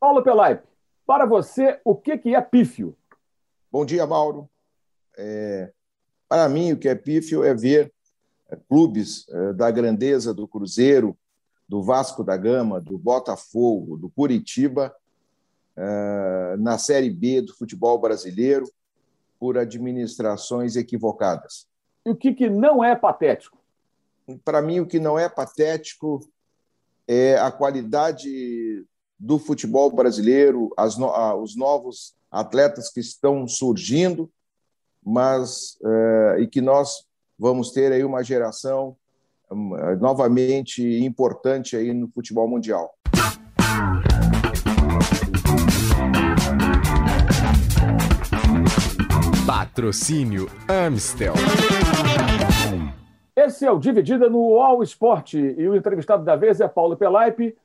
Paulo Pelaipe, para você, o que é pífio? Bom dia, Mauro. É, para mim, o que é pífio é ver é, clubes é, da grandeza do Cruzeiro, do Vasco da Gama, do Botafogo, do Curitiba, é, na Série B do futebol brasileiro, por administrações equivocadas. E o que, que não é patético? Para mim, o que não é patético é a qualidade do futebol brasileiro, no, os novos atletas que estão surgindo, mas é, e que nós vamos ter aí uma geração hum, novamente importante aí no futebol mundial. Patrocínio Amstel. Esse é o Dividida no All Sport e o entrevistado da vez é Paulo Pelaipe,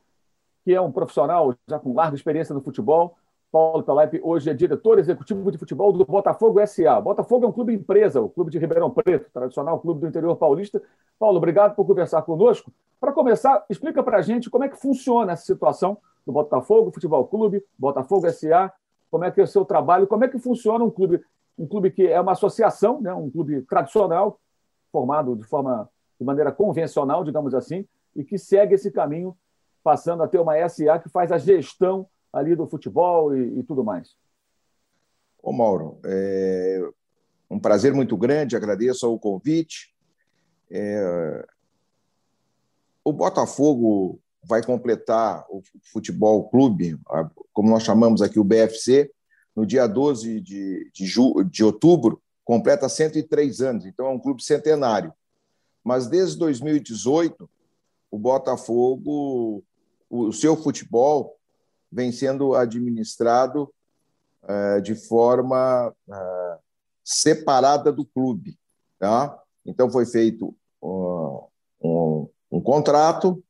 que é um profissional já com larga experiência no futebol. Paulo Pelaipe hoje é diretor executivo de futebol do Botafogo SA. Botafogo é um clube empresa, o clube de Ribeirão Preto, tradicional clube do interior paulista. Paulo, obrigado por conversar conosco. Para começar, explica para a gente como é que funciona essa situação do Botafogo Futebol Clube, Botafogo SA, como é que é o seu trabalho, como é que funciona um clube, um clube que é uma associação, né, um clube tradicional, formado de forma de maneira convencional, digamos assim, e que segue esse caminho, passando a ter uma SA que faz a gestão ali do futebol e, e tudo mais. Ô Mauro, é um prazer muito grande, agradeço o convite. É... O Botafogo vai completar o futebol clube, como nós chamamos aqui o BFC, no dia 12 de, de, ju... de outubro, completa 103 anos, então é um clube centenário. Mas desde 2018, o Botafogo, o seu futebol vem sendo administrado uh, de forma uh, separada do clube. Tá? Então, foi feito uh, um, um, contrato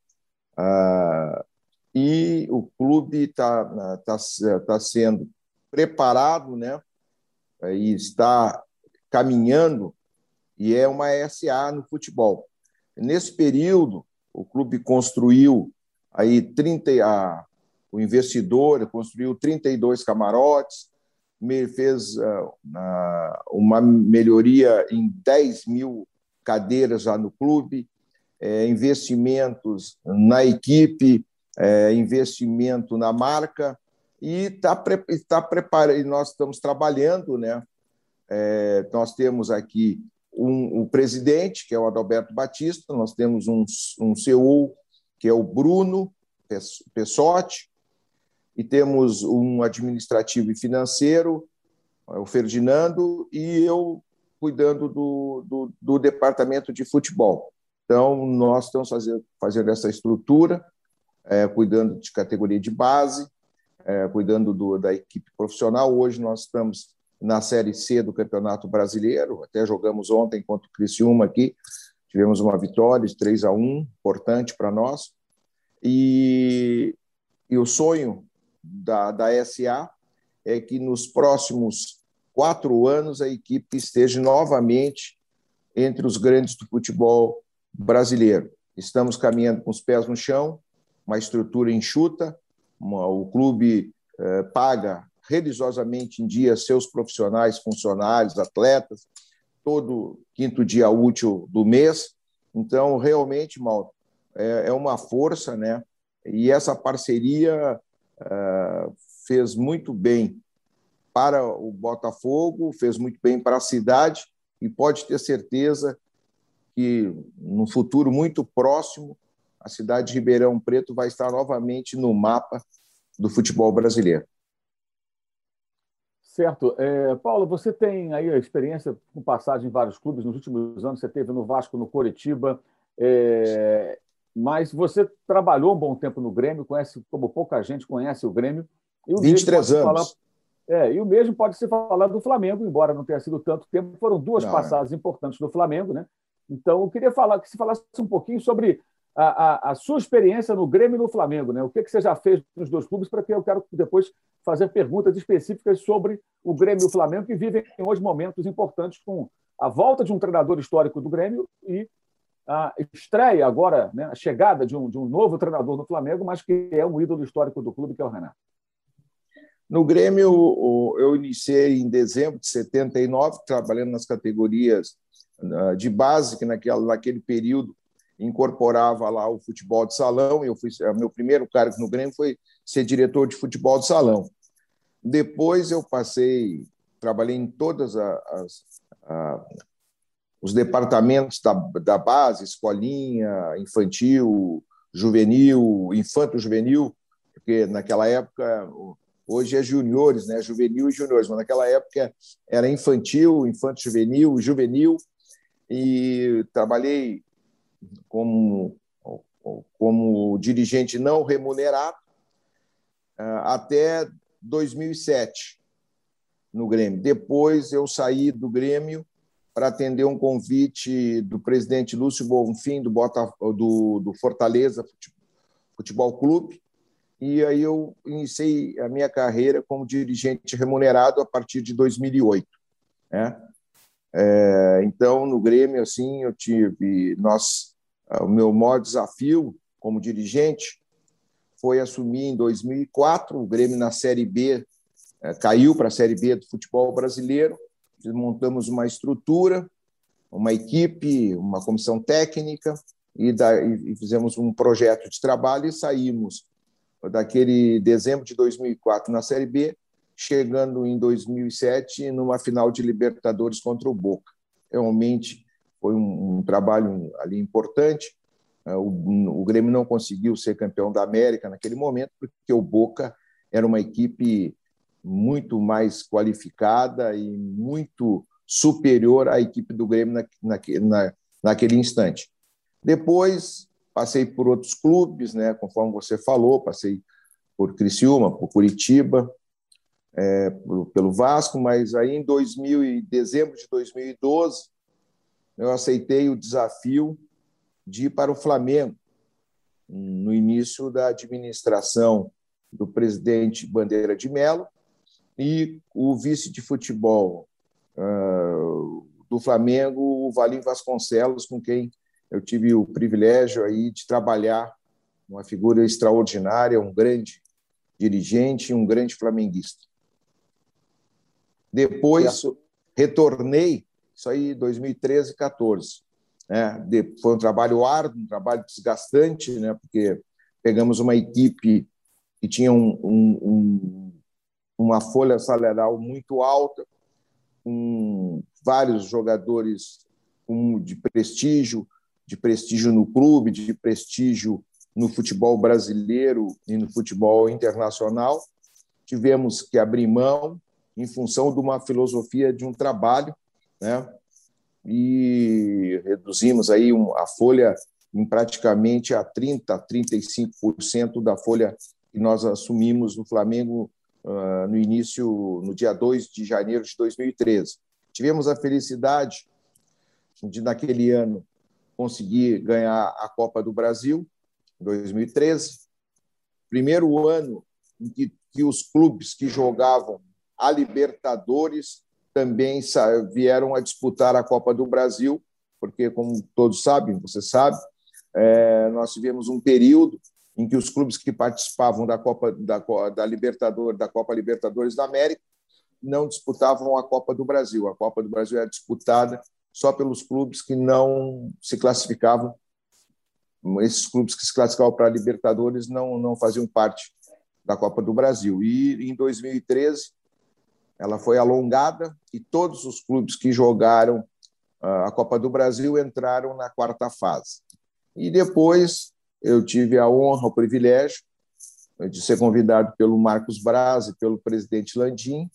e o clube está tá, tá sendo preparado né, e está caminhando e é uma SA no futebol. Nesse período, o clube construiu aí 30 a, o investidor construiu 32 camarotes, fez uh, uma melhoria em 10 mil cadeiras já no clube, é, investimentos na equipe, é, investimento na marca e está tá preparando. Nós estamos trabalhando, né? É, nós temos aqui um, um, presidente, que é o Adalberto Batista, nós temos um, um CEO, que é o Bruno Pessotti, e temos um administrativo e financeiro, o Ferdinando, e eu cuidando do, do, do departamento de futebol. Então, nós estamos fazendo, fazendo essa estrutura, é, cuidando de categoria de base, é, cuidando do, da equipe profissional. Hoje nós estamos na Série C do Campeonato Brasileiro. Até jogamos ontem contra o Criciúma aqui. Tivemos uma vitória de 3 a 1, importante para nós. E, e o sonho da, da SA é que nos próximos quatro anos a equipe esteja novamente entre os grandes do futebol brasileiro. Estamos caminhando com os pés no chão, uma estrutura enxuta, uma, o clube eh, paga religiosamente em dia seus profissionais, funcionários, atletas, todo quinto dia útil do mês. Então, realmente, Mauro, é, é uma força, né? E essa parceria uh, fez muito bem para o Botafogo, fez muito bem para a cidade e pode ter certeza que no futuro muito próximo a cidade de Ribeirão Preto vai estar novamente no mapa do futebol brasileiro. Certo. É, Paulo, você tem aí a experiência com passagem em vários clubes. Nos últimos anos você teve no Vasco, no Coritiba, é, mas você trabalhou um bom tempo no Grêmio, conhece como pouca gente conhece o Grêmio. E o 23 anos. Falar, é, e o mesmo pode ser falar do Flamengo, embora não tenha sido tanto tempo. Foram duas não, passadas é. importantes do Flamengo, né? Então, eu queria falar que se falasse um pouquinho sobre a, a, a, sua experiência no Grêmio e no Flamengo, né? O que, que você já fez nos dois clubes, para que eu quero depois fazer perguntas específicas sobre o Grêmio e o Flamengo, que vivem hoje momentos importantes com a volta de um treinador histórico do Grêmio e a estreia agora, né, a chegada de um, de um novo treinador no Flamengo, mas que é um ídolo histórico do clube, que é o Renato. No Grêmio, eu iniciei em dezembro de 79, trabalhando nas categorias ah, de base, que naquela, naquele período incorporava lá o futebol de salão. Eu fui, meu primeiro cargo no Grêmio foi ser diretor de futebol de salão. Depois eu passei, trabalhei em todas as, as os departamentos da, da base, escolinha, infantil, juvenil, infanto-juvenil, porque naquela época, hoje é juniores, né? juvenil e juniores, mas naquela época era infantil, infanto-juvenil, juvenil, e trabalhei como, como dirigente não remunerado ah, até 2007 no Grêmio. Depois eu saí do Grêmio para atender um convite do presidente Lúcio Bonfim, do, Bota, do, do Fortaleza Futebol Clube, e aí eu iniciei a minha carreira como dirigente remunerado a partir de 2008. Né? É, então, no Grêmio, assim, eu tive... Nós, o meu maior desafio como dirigente foi assumir em 2004, o Grêmio na Série B, é, caiu para a Série B do futebol brasileiro, montamos uma estrutura, uma equipe, uma comissão técnica e, da, e fizemos um projeto de trabalho e saímos daquele dezembro de 2004 na Série B, chegando em 2007 numa final de Libertadores contra o Boca. Realmente foi um, um trabalho ali importante. É, o, o Grêmio não conseguiu ser campeão da América naquele momento porque o Boca era uma equipe muito mais qualificada e muito superior à equipe do Grêmio na, na, naquele instante. Depois, passei por outros clubes, né, conforme você falou, passei por Criciúma, por Curitiba, é, pelo Vasco, mas aí em 2000, dezembro de 2012, eu aceitei o desafio de ir para o Flamengo, no início da administração do presidente Bandeira de Mello, e o vice de futebol uh, do Flamengo, o Valim Vasconcelos, com quem eu tive o privilégio aí de trabalhar, uma figura extraordinária, um grande dirigente, um grande flamenguista. Depois retornei, isso aí 2013, 14. Né? Foi um trabalho árduo, um trabalho desgastante, né? porque pegamos uma equipe que tinha um, um, um uma folha salarial muito alta, com vários jogadores de prestígio, de prestígio no clube, de prestígio no futebol brasileiro e no futebol internacional. Tivemos que abrir mão em função de uma filosofia de um trabalho, né? E reduzimos aí a folha em praticamente a 30, 35% da folha que nós assumimos no Flamengo uh, no início, no dia 2 de janeiro de 2013. Tivemos a felicidade de, naquele ano, conseguir ganhar a Copa do Brasil, em 2013. Primeiro ano em que, que os clubes que jogavam a Libertadores também vieram a disputar a Copa do Brasil, porque, como todos sabem, você sabe, é, nós tivemos um período em que os clubes que participavam da Copa da, da Libertadores, da Copa Libertadores da América, não disputavam a Copa do Brasil. A Copa do Brasil era disputada só pelos clubes que não se classificavam. Esses clubes que se classificavam para a Libertadores não não faziam parte da Copa do Brasil. E em 2013 ela foi alongada e todos os clubes que jogaram ah, a Copa do Brasil entraram na quarta fase. E depois eu tive a honra, o privilégio de ser convidado pelo Marcos Braz e pelo presidente Landim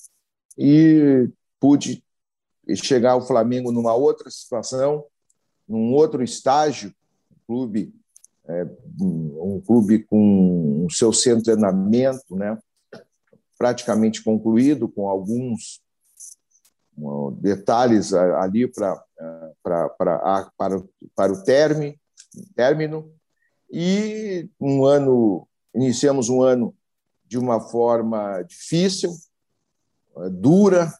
e pude chegar ao Flamengo numa outra situação, num outro estágio, um clube, é, um clube com o seu centro de treinamento, né, praticamente concluído, com alguns detalhes ali para para para para o término e um ano, iniciamos um ano de uma forma difícil, eh, dura,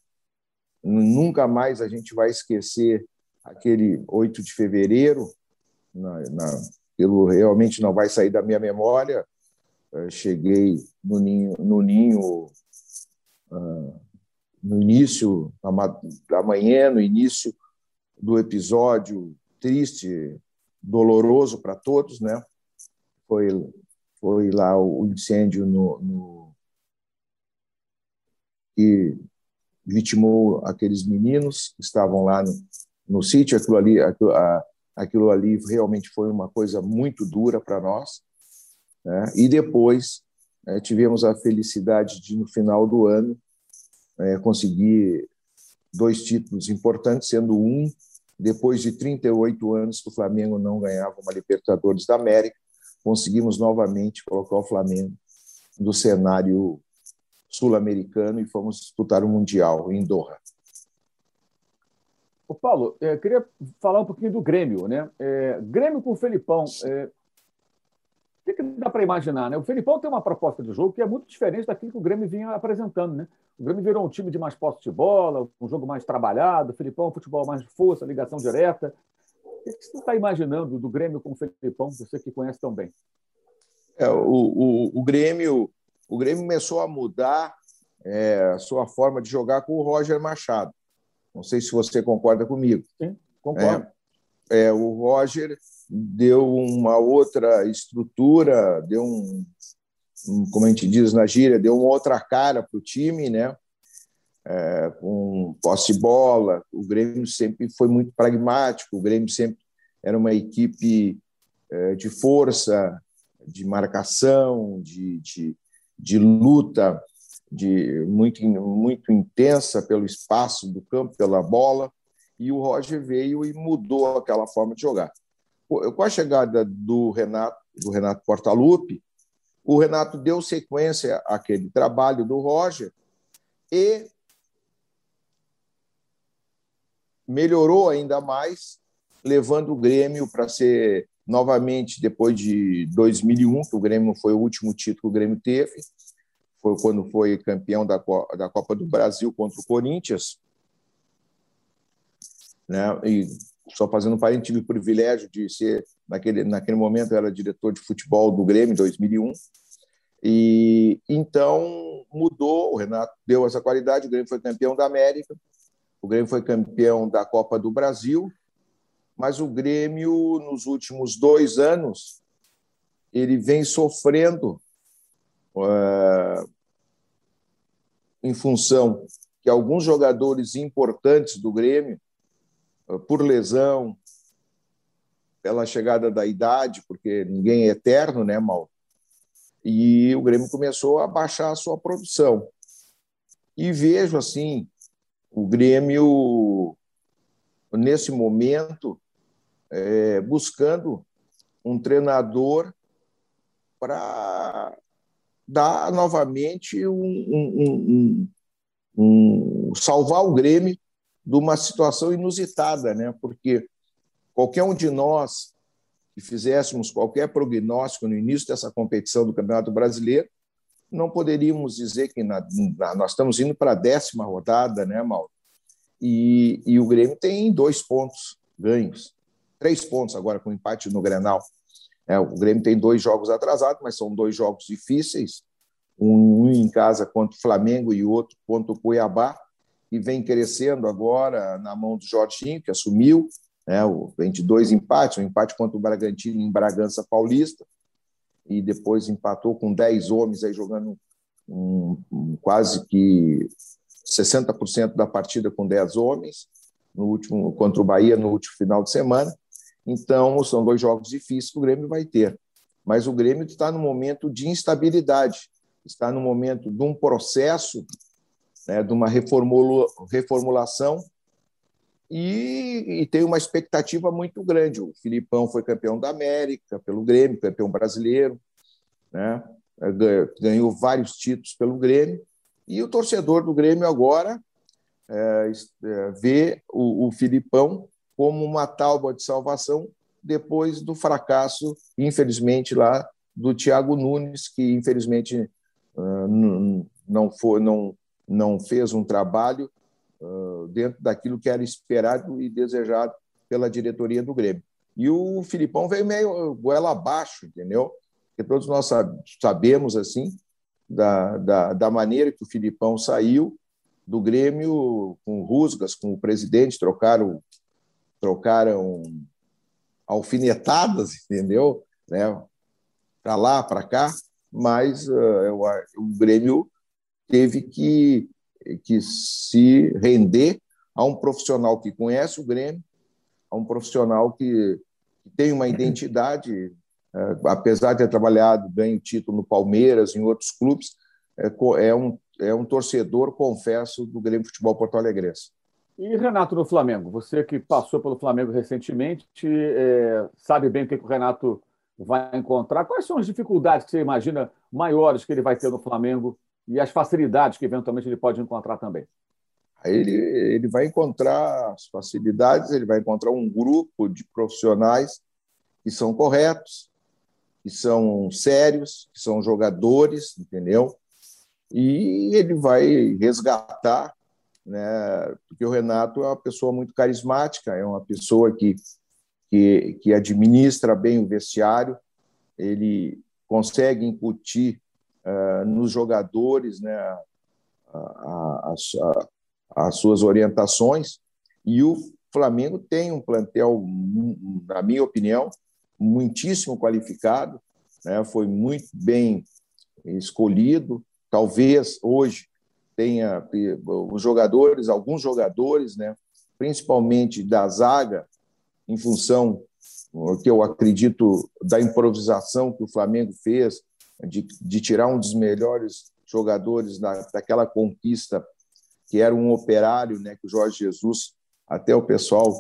nunca mais a gente vai esquecer aquele 8 de fevereiro, na, na, pelo, realmente não vai sair da minha memória. Eu cheguei no ninho, no ninho no início da manhã, no início do episódio triste, doloroso para todos, né? Foi foi lá o incêndio no, no que vitimou aqueles meninos que estavam lá no, no sítio. Aquilo ali, aquilo, a, aquilo ali realmente foi uma coisa muito dura para nós. Né? E depois é, tivemos a felicidade de, no final do ano, é, conseguir dois títulos importantes, sendo um depois de 38 anos que o Flamengo não ganhava uma Libertadores da América, conseguimos novamente colocar o Flamengo no cenário sul-americano e fomos disputar o Mundial em Doha. O Paulo, eu queria falar um pouquinho do Grêmio, né? É, Grêmio com o Felipão. É, o que, que dá para imaginar, né? O Felipão tem uma proposta de jogo que é muito diferente daquilo que o Grêmio vinha apresentando, né? O Grêmio virou um time de mais posse de bola, um jogo mais trabalhado, o Felipão um futebol mais força, ligação direta. O que você está imaginando do Grêmio com o Felipão, você que conhece tão bem? É, o, o, o, Grêmio, o Grêmio começou a mudar é, a sua forma de jogar com o Roger Machado. Não sei se você concorda comigo. Sim, concordo. É, é, o Roger deu uma outra estrutura, deu um, um, como a gente diz na gíria, deu uma outra cara para o time, né? É, com posse de bola. O Grêmio sempre foi muito pragmático, o Grêmio sempre era uma equipe é, de força, de marcação, de, de, de luta de muito, muito intensa pelo espaço do campo, pela bola, e o Roger veio e mudou aquela forma de jogar. Com a chegada do Renato, do Renato Portaluppi, o Renato deu sequência àquele trabalho do Roger e melhorou ainda mais, levando o Grêmio para ser novamente, depois de 2001, que o Grêmio foi o último título que o Grêmio teve, foi quando foi campeão da, da Copa do Brasil contra o Corinthians. Né? E só fazendo um parênteses, tive o privilégio de ser, naquele, naquele momento, eu era diretor de futebol do Grêmio, em 2001. E então mudou, o Renato deu essa qualidade, o Grêmio foi campeão da América, o Grêmio foi campeão da Copa do Brasil, mas o Grêmio, nos últimos dois anos, ele vem sofrendo uh, em função que alguns jogadores importantes do Grêmio, uh, por lesão, pela chegada da idade, porque ninguém é eterno, né, Mal? E o Grêmio começou a baixar a sua produção. E vejo assim, o Grêmio nesse momento é, buscando um treinador para dar novamente um, um, um, um, salvar o Grêmio de uma situação inusitada, né? Porque qualquer um de nós que fizéssemos qualquer prognóstico no início dessa competição do Campeonato Brasileiro, não poderíamos dizer que na, na, nós estamos indo para a décima rodada, né, Mauro? E, e o Grêmio tem dois pontos ganhos, três pontos agora com empate no Grenal. É, o Grêmio tem dois jogos atrasados, mas são dois jogos difíceis, um em casa contra o Flamengo e outro contra o Cuiabá, e vem crescendo agora na mão do Jorginho, que assumiu, né, vem de dois empates, um empate contra o Bragantino em Bragança Paulista, e depois empatou com 10 homens aí jogando um, um, quase que 60% da partida com 10 homens no último contra o Bahia no último final de semana. Então, são dois jogos difíceis que o Grêmio vai ter. Mas o Grêmio está no momento de instabilidade, está no momento de um processo, né, de uma reformula, reformulação, e, e, tem uma expectativa muito grande. O Filipão foi campeão da América pelo Grêmio, campeão brasileiro, né, ganhou vários títulos pelo Grêmio, e o torcedor do Grêmio agora é, é, vê o, o Filipão como uma tábua de salvação depois do fracasso, infelizmente, lá do Thiago Nunes, que infelizmente uh, não, foi, não, não fez um trabalho dentro daquilo que era esperado e desejado pela diretoria do Grêmio. E o Filipão veio meio goela abaixo, entendeu? Porque todos nós sabemos assim da, da, da maneira que o Filipão saiu do Grêmio com rusgas, com o presidente, trocaram, trocaram alfinetadas, entendeu? Né? Para lá, para cá, mas uh, o Grêmio teve que, que se render a um profissional que conhece o Grêmio, a um profissional que, tem uma identidade, uh, apesar de ter trabalhado, ganho título no Palmeiras, em outros clubes, é, é, um, é um torcedor, confesso, do Grêmio Futebol Porto Alegre. E Renato no Flamengo, você que passou pelo Flamengo recentemente, é, sabe bem o que, que o Renato vai encontrar. Quais são as dificuldades que você imagina maiores que ele vai ter no Flamengo e as facilidades que eventualmente ele pode encontrar também? Ele, ele vai encontrar as facilidades, ele vai encontrar um grupo de profissionais que são corretos, que são sérios, que são jogadores, entendeu? E ele vai resgatar, né? Porque o Renato é uma pessoa muito carismática, é uma pessoa que que, que administra bem o vestiário, ele consegue incutir uh, nos jogadores né, a, a, a, as suas orientações, e o Flamengo tem um plantel, na minha opinião, muitíssimo qualificado, né, foi muito bem escolhido. Talvez hoje tenha os jogadores, alguns jogadores, né, principalmente da zaga, em função, que eu acredito, da improvisação que o Flamengo fez, de, de tirar um dos melhores jogadores da, daquela conquista, que era um operário, né, que o Jorge Jesus, até o pessoal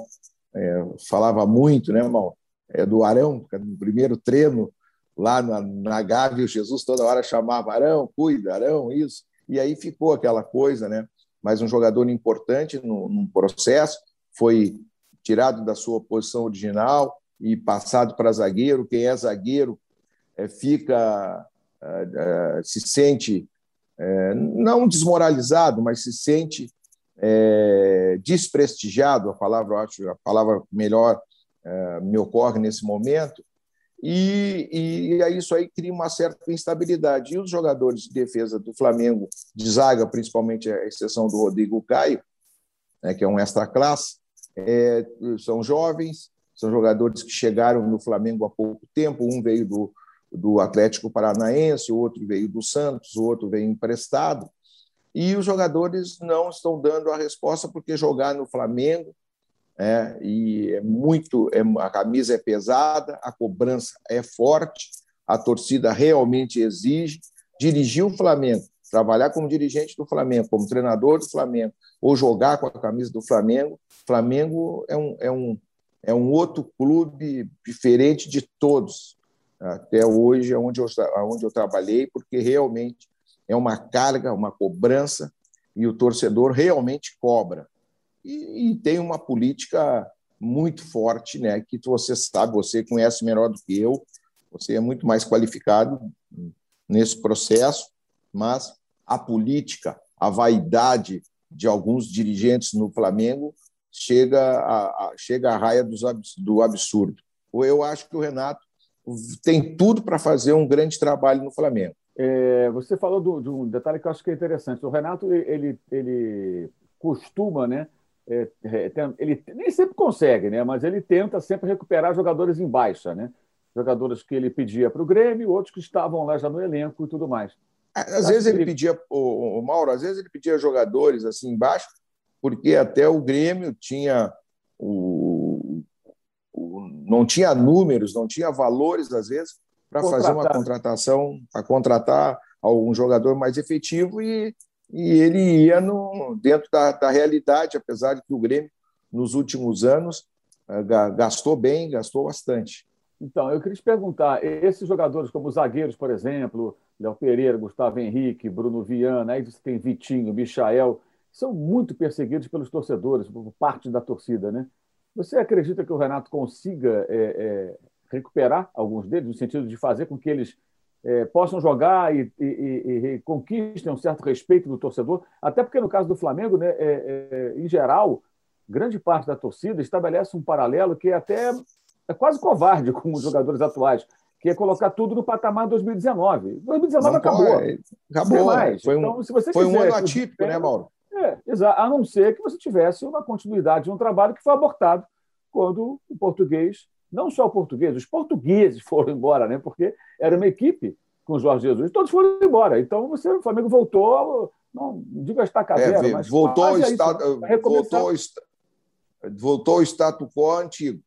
é, falava muito, né, mal, é, do Arão, no primeiro treino, lá na, na Gávea, o Jesus toda hora chamava Arão, cuida, Arão, isso. E aí ficou aquela coisa, né? Mas um jogador importante no, no processo, foi tirado da sua posição original e passado para zagueiro. Quem é zagueiro é, fica, é, é, se sente é, não desmoralizado, mas se sente é, desprestigiado. A palavra, acho, a palavra melhor é, me ocorre nesse momento. E, e, isso aí cria uma certa instabilidade. E os jogadores de defesa do Flamengo, de zaga, principalmente a exceção do Rodrigo Caio, né, que é um extra-classe, é, são jovens, são jogadores que chegaram no Flamengo há pouco tempo. Um veio do, do Atlético Paranaense, o outro veio do Santos, o outro veio emprestado. E os jogadores não estão dando a resposta porque jogar no Flamengo é, e é muito, é, a camisa é pesada, a cobrança é forte, a torcida realmente exige. Dirigir o Flamengo, trabalhar como dirigente do Flamengo, como treinador do Flamengo, ou jogar com a camisa do Flamengo, Flamengo é um, é um, é um outro clube diferente de todos. Até hoje, onde eu, onde eu trabalhei, porque realmente é uma carga, uma cobrança, e o torcedor realmente cobra. E, e tem uma política muito forte, né, que você sabe, você conhece melhor do que eu, você é muito mais qualificado nesse processo, mas a política, a vaidade de alguns dirigentes no Flamengo chega a, a chega à raia dos, do absurdo. Eu acho que o Renato tem tudo para fazer um grande trabalho no Flamengo. É, você falou do, de um detalhe que eu acho que é interessante. O Renato ele, ele costuma, né? É, é ele nem sempre consegue, né? Mas ele tenta sempre recuperar jogadores em baixa, né? Jogadores que ele pedia para o Grêmio, outros que estavam lá já no elenco e tudo mais. Às vezes ele pedia, o, o Mauro, às vezes ele pedia jogadores assim embaixo, porque até o Grêmio tinha o não tinha números, não tinha valores às vezes para fazer uma contratação, para contratar algum jogador mais efetivo e, e ele ia no, dentro da, da realidade, apesar de que o Grêmio nos últimos anos eh, gastou bem, gastou bastante. Então, eu queria te perguntar, esses jogadores como os zagueiros, por exemplo, Léo Pereira, Gustavo Henrique, Bruno Viana, aí você tem Vitinho, Michael, são muito perseguidos pelos torcedores, por parte da torcida, né? Você acredita que o Renato consiga é, é, recuperar alguns deles, no sentido de fazer com que eles é, possam jogar e, e, e, e, conquistem um certo respeito do torcedor? Até porque, no caso do Flamengo, né, é, é, em geral, grande parte da torcida estabelece um paralelo que é até é quase covarde com os jogadores atuais, que é colocar tudo no patamar de 2019. 2019 não acabou. Acabou. Mais. Foi um, então, foi um ano atípico, né, Mauro? É. A não ser que você tivesse uma continuidade de um trabalho que foi abortado quando o português, não só o português, os portugueses foram embora, né? porque era uma equipe com o Jorge Jesus, todos foram embora. Então você, o Flamengo voltou, não digo a estaca é, mas voltou ao estado, voltou, voltou ao status quo antigo.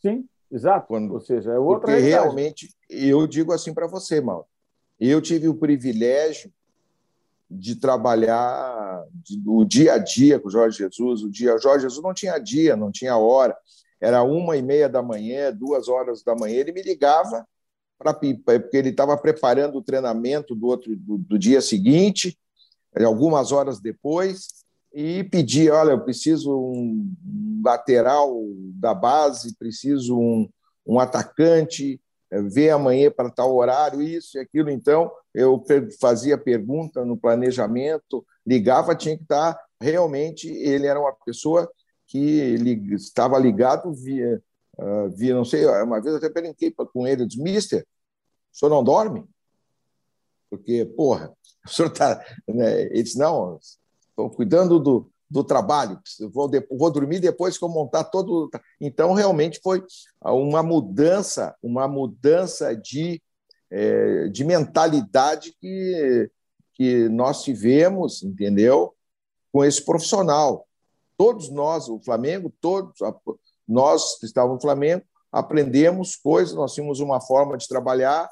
Sim, exato. Quando, Ou seja, é outra Porque realidade. realmente, eu digo assim para você, Mauro, eu tive o privilégio de trabalhar o dia a dia com o Jorge Jesus. O dia, Jorge Jesus não tinha dia, não tinha hora. Era uma e meia da manhã, duas horas da manhã. Ele me ligava para porque ele estava preparando o treinamento do outro do, do, dia seguinte, algumas horas depois, e pedia: olha, eu preciso um lateral da base, preciso um, um atacante, é, ver amanhã para tal horário, isso e aquilo. Então, eu fazia pergunta no planejamento, ligava, tinha que estar. Realmente, ele era uma pessoa que estava ligado via, uh, via, não sei, uma vez até brinquei com ele, disse, mister, o senhor não dorme? Porque, porra, o senhor está. Né? Ele disse, não, estou cuidando do, do trabalho, vou, vou dormir depois que eu montar todo. Então, realmente foi uma mudança, uma mudança de, é, de mentalidade que, que nós tivemos, entendeu? Com esse profissional. Todos nós, o Flamengo, todos nós que estávamos no Flamengo, aprendemos coisas, nós tínhamos uma forma de trabalhar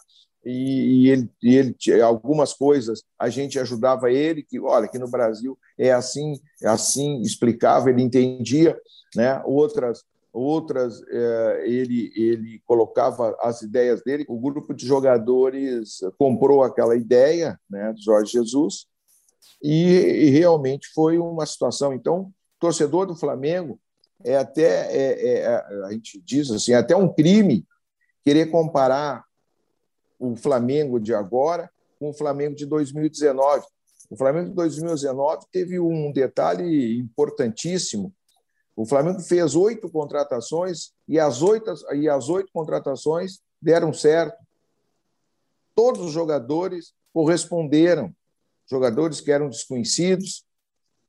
e, ele, e ele algumas coisas a gente ajudava ele que olha que no Brasil é assim é assim explicava ele entendia né? Outras outras é, ele ele colocava as ideias dele. O grupo de jogadores comprou aquela ideia né do Jorge Jesus e, e realmente foi uma situação. Então torcedor do Flamengo é até é, é, a gente diz assim é até um crime querer comparar o Flamengo de agora com o Flamengo de 2019. O Flamengo de 2019 teve um detalhe importantíssimo. O Flamengo fez oito contratações e as oito, e as oito contratações deram certo. Todos os jogadores corresponderam. Jogadores que eram desconhecidos,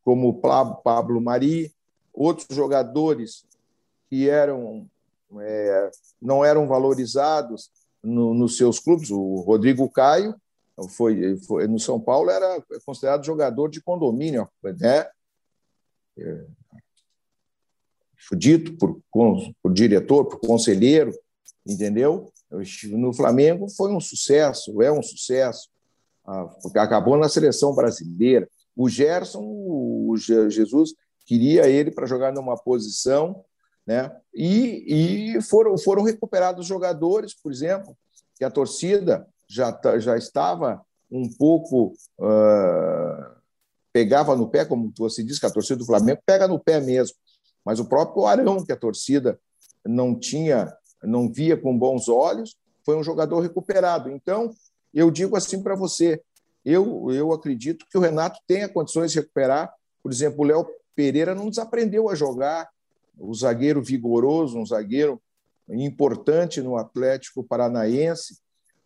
como Pablo Mari, outros jogadores que eram é, não eram valorizados no, nos seus clubes. O Rodrigo Caio foi, foi no São Paulo era considerado jogador de condomínio, né? É, dito por, por diretor, por conselheiro, entendeu? No Flamengo foi um sucesso, é um sucesso. Ah, acabou na seleção brasileira. O Gerson, o Jesus queria ele para jogar numa posição né? E, e foram, foram recuperados jogadores, por exemplo, que a torcida já, tá, já estava um pouco. Uh, pegava no pé, como você disse, que a torcida do Flamengo pega no pé mesmo. Mas o próprio Arão, que a torcida não tinha, não via com bons olhos, foi um jogador recuperado. Então, eu digo assim para você, eu, eu acredito que o Renato tenha condições de recuperar. Por exemplo, o Léo Pereira não desaprendeu a jogar, o zagueiro vigoroso, um zagueiro importante no Atlético Paranaense.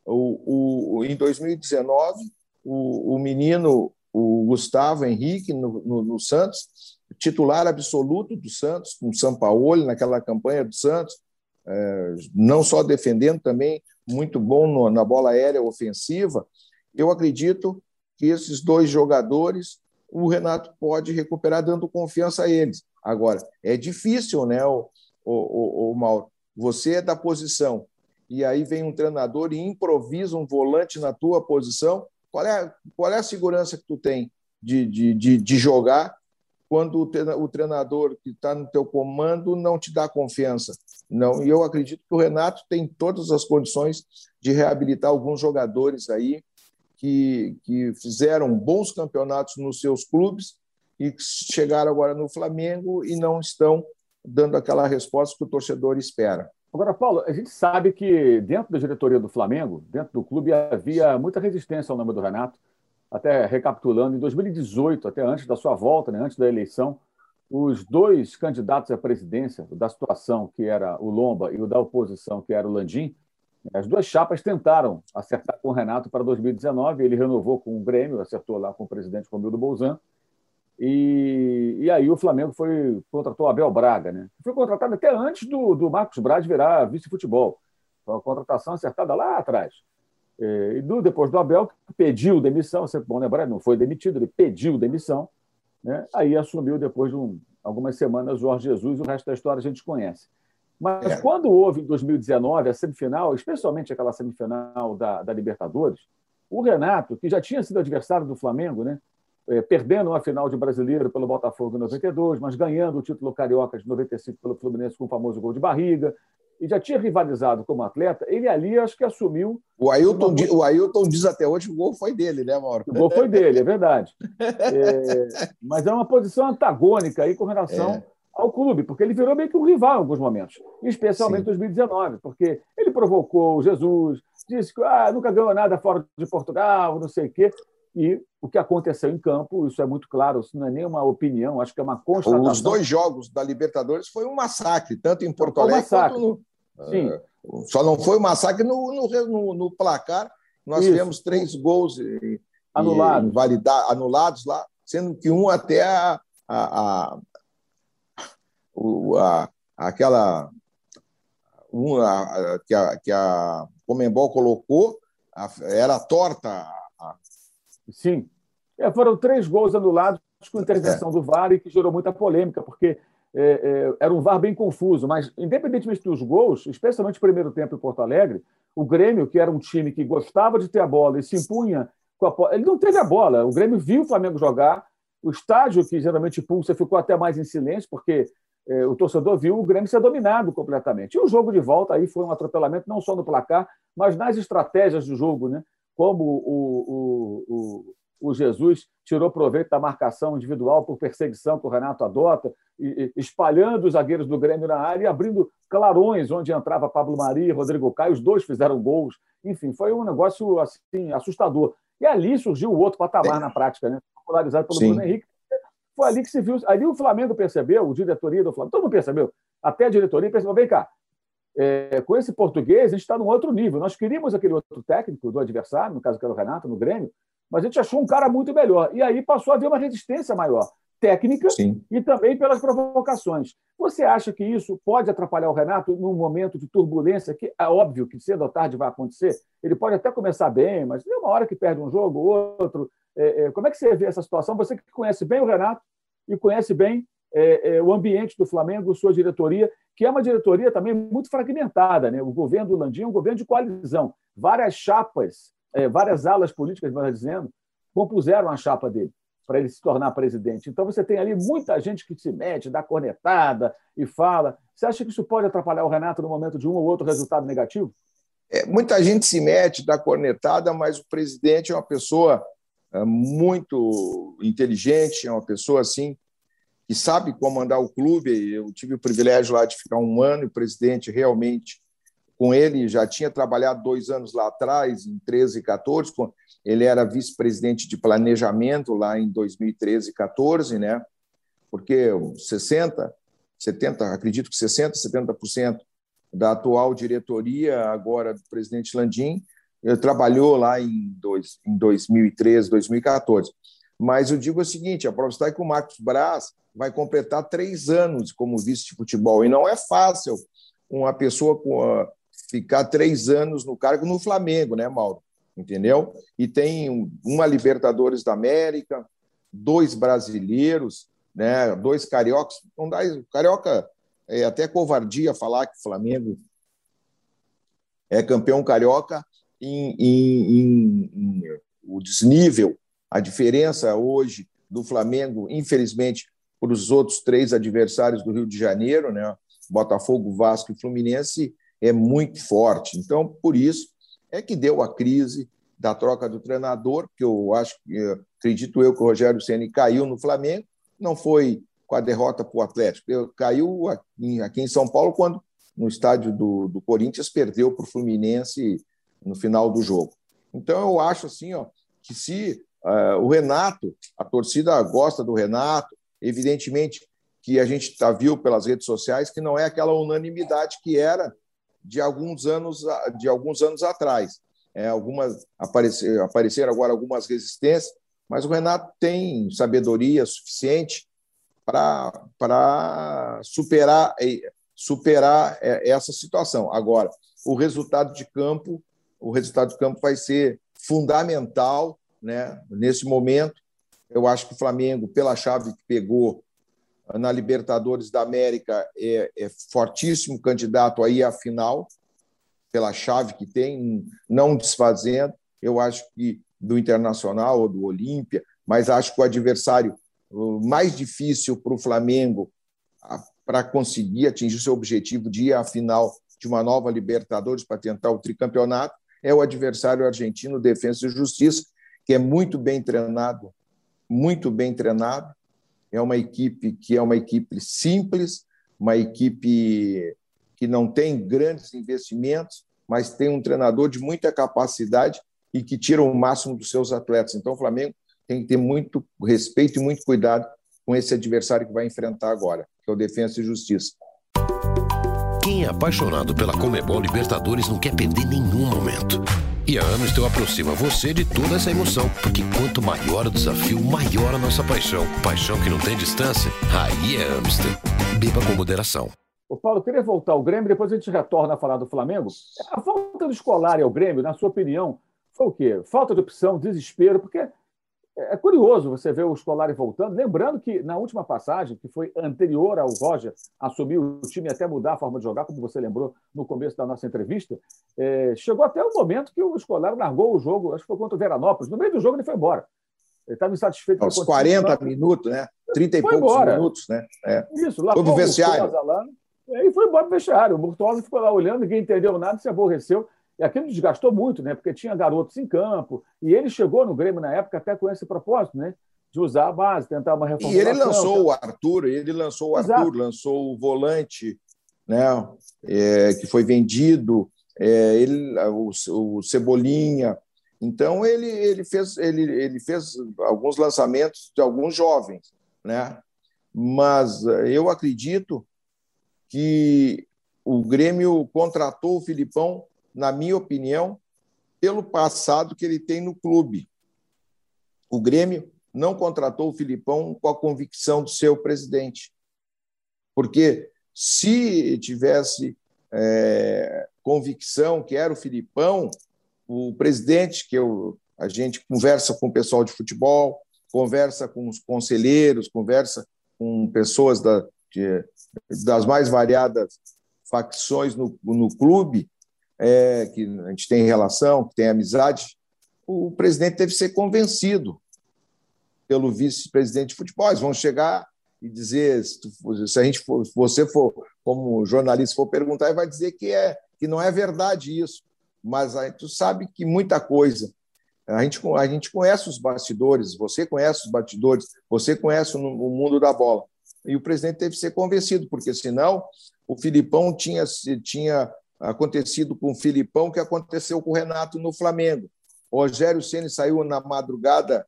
O, o, em 2019, o, o menino, o Gustavo Henrique, no, no, no, Santos, titular absoluto do Santos, com o São Paulo, naquela campanha do Santos, é, não só defendendo, também muito bom no, na bola aérea ofensiva. Eu acredito que esses dois jogadores o Renato pode recuperar dando confiança a eles. Agora, é difícil, né, o, o, o, o Mauro? Você é da posição e aí vem um treinador e improvisa um volante na tua posição. Qual é, qual é a segurança que tu tem de, de, de, de jogar quando o treinador que está no teu comando não te dá confiança? Não, e eu acredito que o Renato tem todas as condições de reabilitar alguns jogadores aí que, que fizeram bons campeonatos nos seus clubes e chegaram agora no Flamengo e não estão dando aquela resposta que o torcedor espera. Agora, Paulo, a gente sabe que dentro da diretoria do Flamengo, dentro do clube, havia muita resistência ao nome do Renato. Até recapitulando, em 2018, até antes da sua volta, né, antes da eleição, os dois candidatos à presidência da situação, que era o Lomba, e o da oposição, que era o Landim, As duas chapas tentaram acertar com o Renato para 2019, ele renovou com o Grêmio, acertou lá com o presidente Romildo Bolzan, e, e aí o Flamengo foi contratou Abel Braga, né? Foi contratado até antes do, do Marcos Braz virar vice-futebol. Foi uma contratação acertada lá atrás. É, e do, depois do Abel, que pediu demissão, sempre bom lembrar, não foi demitido, ele pediu demissão, né? aí assumiu depois de um, algumas semanas o Jorge Jesus, o resto da história a gente conhece. Mas é. quando houve em 2019 a semifinal, especialmente aquela semifinal da, da Libertadores, o Renato, que já tinha sido adversário do Flamengo, né? É, perdendo uma final de brasileiro pelo Botafogo em 92, mas ganhando o título carioca de 95 pelo Fluminense com o famoso gol de barriga, e já tinha rivalizado como atleta, ele ali acho que assumiu. O Ailton, uma... diz, o Ailton diz até hoje que o gol foi dele, né, Mauro? O gol foi dele, é verdade. É, mas é uma posição antagônica aí com relação é. Ao clube, porque ele virou meio que um rival em alguns momentos, especialmente em 2019, porque ele provocou o Jesus, disse que ah, nunca ganhou nada fora de Portugal, não sei o quê. E o que aconteceu em campo, isso é muito claro, isso não é nenhuma opinião, acho que é uma constatação. Os dois jogos da Libertadores foi um massacre, tanto em Porto Alegre quanto no, Sim. Uh, só não foi um massacre no, no, no placar. Nós Isso. tivemos três gols anulados. E anulados lá, sendo que um até a, a, a, a aquela a, que, a, que a Comembol colocou era torta. Sim. É, foram três gols anulados com intervenção é. do VAR e que gerou muita polêmica, porque é, é, era um VAR bem confuso, mas independentemente dos gols, especialmente no primeiro tempo em Porto Alegre, o Grêmio, que era um time que gostava de ter a bola e se impunha com a bola, ele não teve a bola. O Grêmio viu o Flamengo jogar, o estádio, que geralmente pulsa, ficou até mais em silêncio, porque o torcedor viu o Grêmio ser dominado completamente. E o jogo de volta aí foi um atropelamento, não só no placar, mas nas estratégias do jogo, né? como o, o, o, o Jesus tirou proveito da marcação individual por perseguição que o Renato adota, espalhando os zagueiros do Grêmio na área e abrindo clarões onde entrava Pablo Maria e Rodrigo Caio. Os dois fizeram gols. Enfim, foi um negócio assim assustador. E ali surgiu o outro patamar na prática, né? popularizado pelo Sim. Bruno Henrique. Foi ali que se viu. Ali o Flamengo percebeu, o diretoria do Flamengo, todo mundo percebeu, até a diretoria percebeu: vem cá, é, com esse português, a gente está num outro nível. Nós queríamos aquele outro técnico do adversário, no caso que era o Renato, no Grêmio, mas a gente achou um cara muito melhor. E aí passou a haver uma resistência maior, técnica Sim. e também pelas provocações. Você acha que isso pode atrapalhar o Renato num momento de turbulência, que é óbvio que cedo ou tarde vai acontecer? Ele pode até começar bem, mas tem uma hora que perde um jogo, outro. É, é, como é que você vê essa situação? Você que conhece bem o Renato e conhece bem é, é, o ambiente do Flamengo, sua diretoria, que é uma diretoria também muito fragmentada. Né? O governo do Landim é um governo de coalizão. Várias chapas é, várias alas políticas, melhor dizendo, compuseram a chapa dele para ele se tornar presidente. Então você tem ali muita gente que se mete, dá cornetada e fala. Você acha que isso pode atrapalhar o Renato no momento de um ou outro resultado negativo? É, muita gente se mete, dá cornetada, mas o presidente é uma pessoa muito inteligente, é uma pessoa assim que sabe comandar o clube. Eu tive o privilégio lá de ficar um ano e presidente realmente com ele, já tinha trabalhado dois anos lá atrás, em 13 e 14, ele era vice-presidente de planejamento lá em 2013 e 14, né? porque 60, 70, acredito que 60, 70% da atual diretoria, agora do presidente Landim, trabalhou lá em, dois, em 2013, 2014. Mas eu digo o seguinte: a prova está que o Marcos Braz vai completar três anos como vice de futebol, e não é fácil uma pessoa com a, ficar três anos no cargo no Flamengo, né, Mauro? Entendeu? E tem uma Libertadores da América, dois brasileiros, né, dois cariocas. Não dá, carioca é até covardia falar que o Flamengo é campeão carioca em, em, em, em o desnível, a diferença hoje do Flamengo, infelizmente, para os outros três adversários do Rio de Janeiro, né? Botafogo, Vasco e Fluminense, é muito forte. Então, por isso é que deu a crise da troca do treinador, que eu acho, acredito eu que o Rogério Ceni caiu no Flamengo, não foi com a derrota para o Atlético, caiu aqui em São Paulo quando no estádio do, do Corinthians perdeu para o Fluminense no final do jogo. Então eu acho assim, ó, que se uh, o Renato, a torcida gosta do Renato, evidentemente que a gente tá, viu pelas redes sociais que não é aquela unanimidade que era de alguns anos, de alguns anos atrás. É, algumas apareceram, apareceram agora algumas resistências, mas o Renato tem sabedoria suficiente para superar, superar é, essa situação. Agora, o resultado de campo, o resultado de campo vai ser fundamental, né? Nesse momento, eu acho que o Flamengo, pela chave que pegou na Libertadores da América, é, é fortíssimo candidato aí à final, pela chave que tem, não desfazendo. Eu acho que do Internacional ou do Olímpia, mas acho que o adversário mais difícil para o Flamengo para conseguir atingir seu objetivo de ir à final de uma nova Libertadores para tentar o tricampeonato é o adversário argentino Defesa e Justiça, que é muito bem treinado, muito bem treinado. É uma equipe que é uma equipe simples, uma equipe que não tem grandes investimentos, mas tem um treinador de muita capacidade e que tira o máximo dos seus atletas. Então, o Flamengo tem que ter muito respeito e muito cuidado com esse adversário que vai enfrentar agora, que é o Defensa e Justiça. Quem é apaixonado pela Comebol Libertadores não quer perder nenhum momento. E a Amstel aproxima você de toda essa emoção, porque quanto maior o desafio, maior a nossa paixão. Paixão que não tem distância, aí é Amstel. Beba com moderação. O Paulo, eu queria voltar ao Grêmio, depois a gente retorna a falar do Flamengo. A falta do escolar ao Grêmio, na sua opinião, foi o quê? Falta de opção, desespero, porque é curioso você ver o Scolari voltando, lembrando que na última passagem, que foi anterior ao Roger assumir o time e até mudar a forma de jogar, como você lembrou no começo da nossa entrevista, é, chegou até o momento que o Scolari largou o jogo, acho que foi contra o Veranópolis, no meio do jogo ele foi embora. Ele estava insatisfeito. Aos 40 minutos, né? 30 e poucos embora. minutos, né? É. Isso, lá Todo o vestiário. Lá, e foi embora para o vestiário. O Murtosa ficou lá olhando, ninguém entendeu nada, se aborreceu. E aquilo desgastou muito, né? Porque tinha garotos em campo. E ele chegou no Grêmio na época até com esse propósito, né? De usar a base, tentar uma reformulação. E ele lançou o Arthur, ele lançou o Arthur, Exato. lançou o volante, né? É, que foi vendido, é, ele, o, o Cebolinha. Então ele, ele, fez, ele, ele fez alguns lançamentos de alguns jovens, né? Mas eu acredito que o Grêmio contratou o Filipão na minha opinião, pelo passado que ele tem no clube. O Grêmio não contratou o Filipão com a convicção do seu presidente. Porque se tivesse é, convicção que era o Filipão, o presidente, que eu, a gente conversa com o pessoal de futebol, conversa com os conselheiros, conversa com pessoas da, de, das mais variadas facções no, no clube, é, que a gente tem relação, que tem amizade, o presidente deve ser convencido pelo vice-presidente de futebol. Eles vão chegar e dizer, se, tu, se a gente for, se você for como jornalista for perguntar, ele vai dizer que é que não é verdade isso. Mas aí tu sabe que muita coisa a gente, a gente conhece os bastidores, você conhece os bastidores, você conhece o, mundo da bola. E o presidente teve que ser convencido, porque senão o Filipão tinha, tinha acontecido com o Filipão, que aconteceu com o Renato no Flamengo. O Rogério Ceni saiu na madrugada,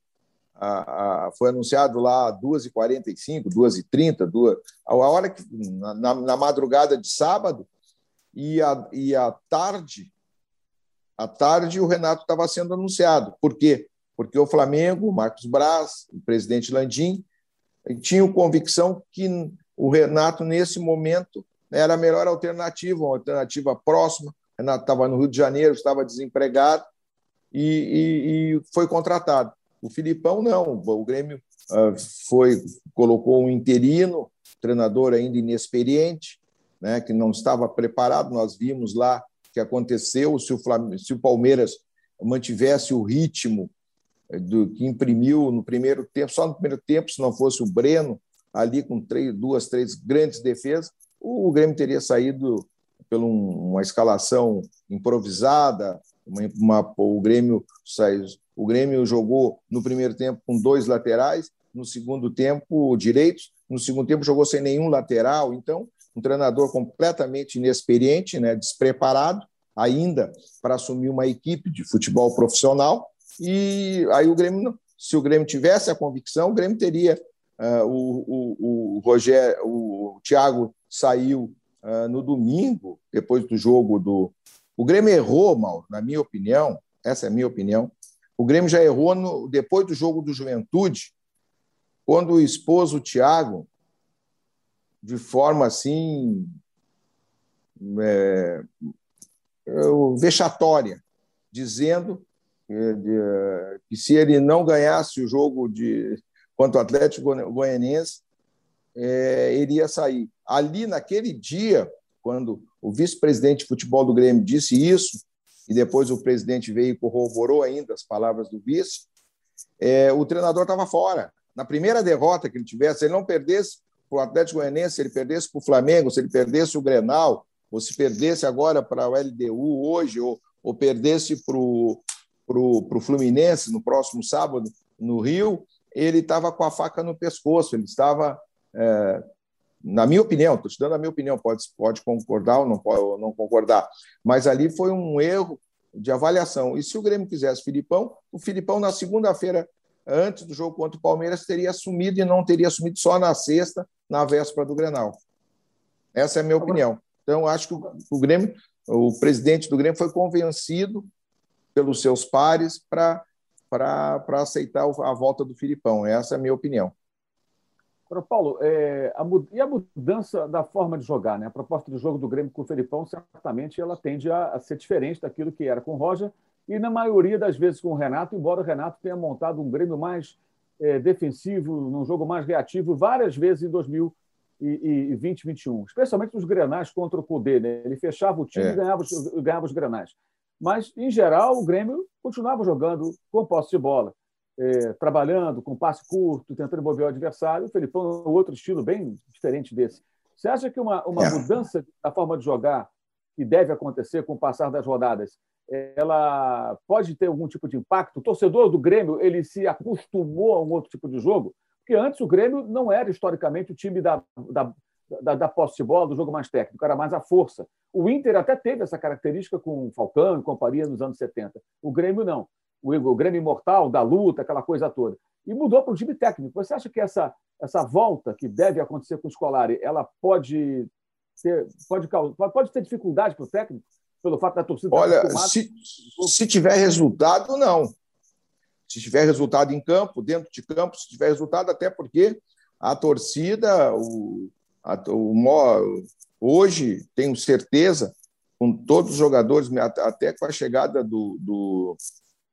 a, a, foi anunciado lá às 2h45, 2h30, 2, a hora que, na, na, madrugada de sábado, e a, e a tarde, à tarde o Renato estava sendo anunciado. Por quê? Porque o Flamengo, o Marcos Braz, o presidente Landim, tinham convicção que o Renato, nesse momento, era a melhor alternativa, uma alternativa próxima. Renato estava no Rio de Janeiro, estava desempregado e, e, e foi contratado. O Filipão não, o Grêmio uh, foi colocou um interino, treinador ainda inexperiente, né, que não estava preparado. Nós vimos lá que aconteceu se o, Flam se o Palmeiras mantivesse o ritmo eh, do que imprimiu no primeiro tempo, só no primeiro tempo, se não fosse o Breno ali com três, duas, três grandes defesas, o Grêmio teria saído por uma escalação improvisada, uma, uma, o, Grêmio saiu, o Grêmio jogou no primeiro tempo com dois laterais, no segundo tempo direitos, no segundo tempo jogou sem nenhum lateral, então um treinador completamente inexperiente, né, despreparado ainda para assumir uma equipe de futebol profissional. E aí o Grêmio, se o Grêmio tivesse a convicção, o Grêmio teria uh, o, o, o Rogério, o Thiago saiu uh, no domingo, depois do jogo do. O Grêmio errou, mal, na minha opinião, essa é a minha opinião. O Grêmio já errou no, depois do jogo do Juventude, quando expôs o Thiago de forma assim é, vexatória, dizendo que se ele não ganhasse o jogo de contra o Atlético Goianiense, é, iria sair. Ali, naquele dia, quando o vice-presidente de futebol do Grêmio disse isso, e depois o presidente veio e corroborou ainda as palavras do vice, é, o treinador estava fora. Na primeira derrota que ele tivesse, se ele não perdesse para o Atlético Goianiense, se ele perdesse para o Flamengo, se ele perdesse o Grenal, ou se perdesse agora para o LDU hoje, ou, ou perdesse para o Fluminense no próximo sábado no Rio, ele estava com a faca no pescoço, ele estava é, na minha opinião, estou te dando a minha opinião, pode, pode concordar ou não, pode, ou não concordar, mas ali foi um erro de avaliação. E se o Grêmio quisesse Filipão, o Filipão, na segunda-feira, antes do jogo contra o Palmeiras, teria assumido e não teria assumido só na sexta, na véspera do Grenal. Essa é a minha opinião. Então, acho que o Grêmio, o presidente do Grêmio foi convencido pelos seus pares para aceitar a volta do Filipão. Essa é a minha opinião. Agora, Paulo, é, a, e a mudança da forma de jogar? Né? A proposta de jogo do Grêmio com o Felipão, certamente, ela tende a, a, ser diferente daquilo que era com o Roger e, na maioria das vezes, com o Renato, embora o Renato tenha montado um Grêmio mais é, defensivo, num jogo mais reativo, várias vezes em 2020 2021, especialmente nos grenais contra o Poder. Né? Ele fechava o time é. e ganhava os, ganhava os grenais. Mas, em geral, o Grêmio continuava jogando com posse de bola é, trabalhando com passe curto, tentando envolver o adversário. O Felipão é outro estilo bem diferente desse. Você acha que uma, uma é. mudança da forma de jogar que deve acontecer com o passar das rodadas, ela pode ter algum tipo de impacto? O torcedor do Grêmio ele se acostumou a um outro tipo de jogo? Porque antes o Grêmio não era historicamente o time da, da, da, da posse de bola, do jogo mais técnico, era mais a força. O Inter até teve essa característica com o Falcão e companhia nos anos 70. O Grêmio não o Grêmio Imortal, da luta, aquela coisa toda. E mudou para o time técnico. Você acha que essa, essa volta que deve acontecer com o Scolari, ela pode ter, pode, pode ter dificuldade para o técnico? Pelo fato da torcida Olha, se, se tiver resultado, não. Se tiver resultado em campo, dentro de campo, se tiver resultado, até porque a torcida, o, o, hoje, tenho certeza, com todos os jogadores, até com a chegada do, do,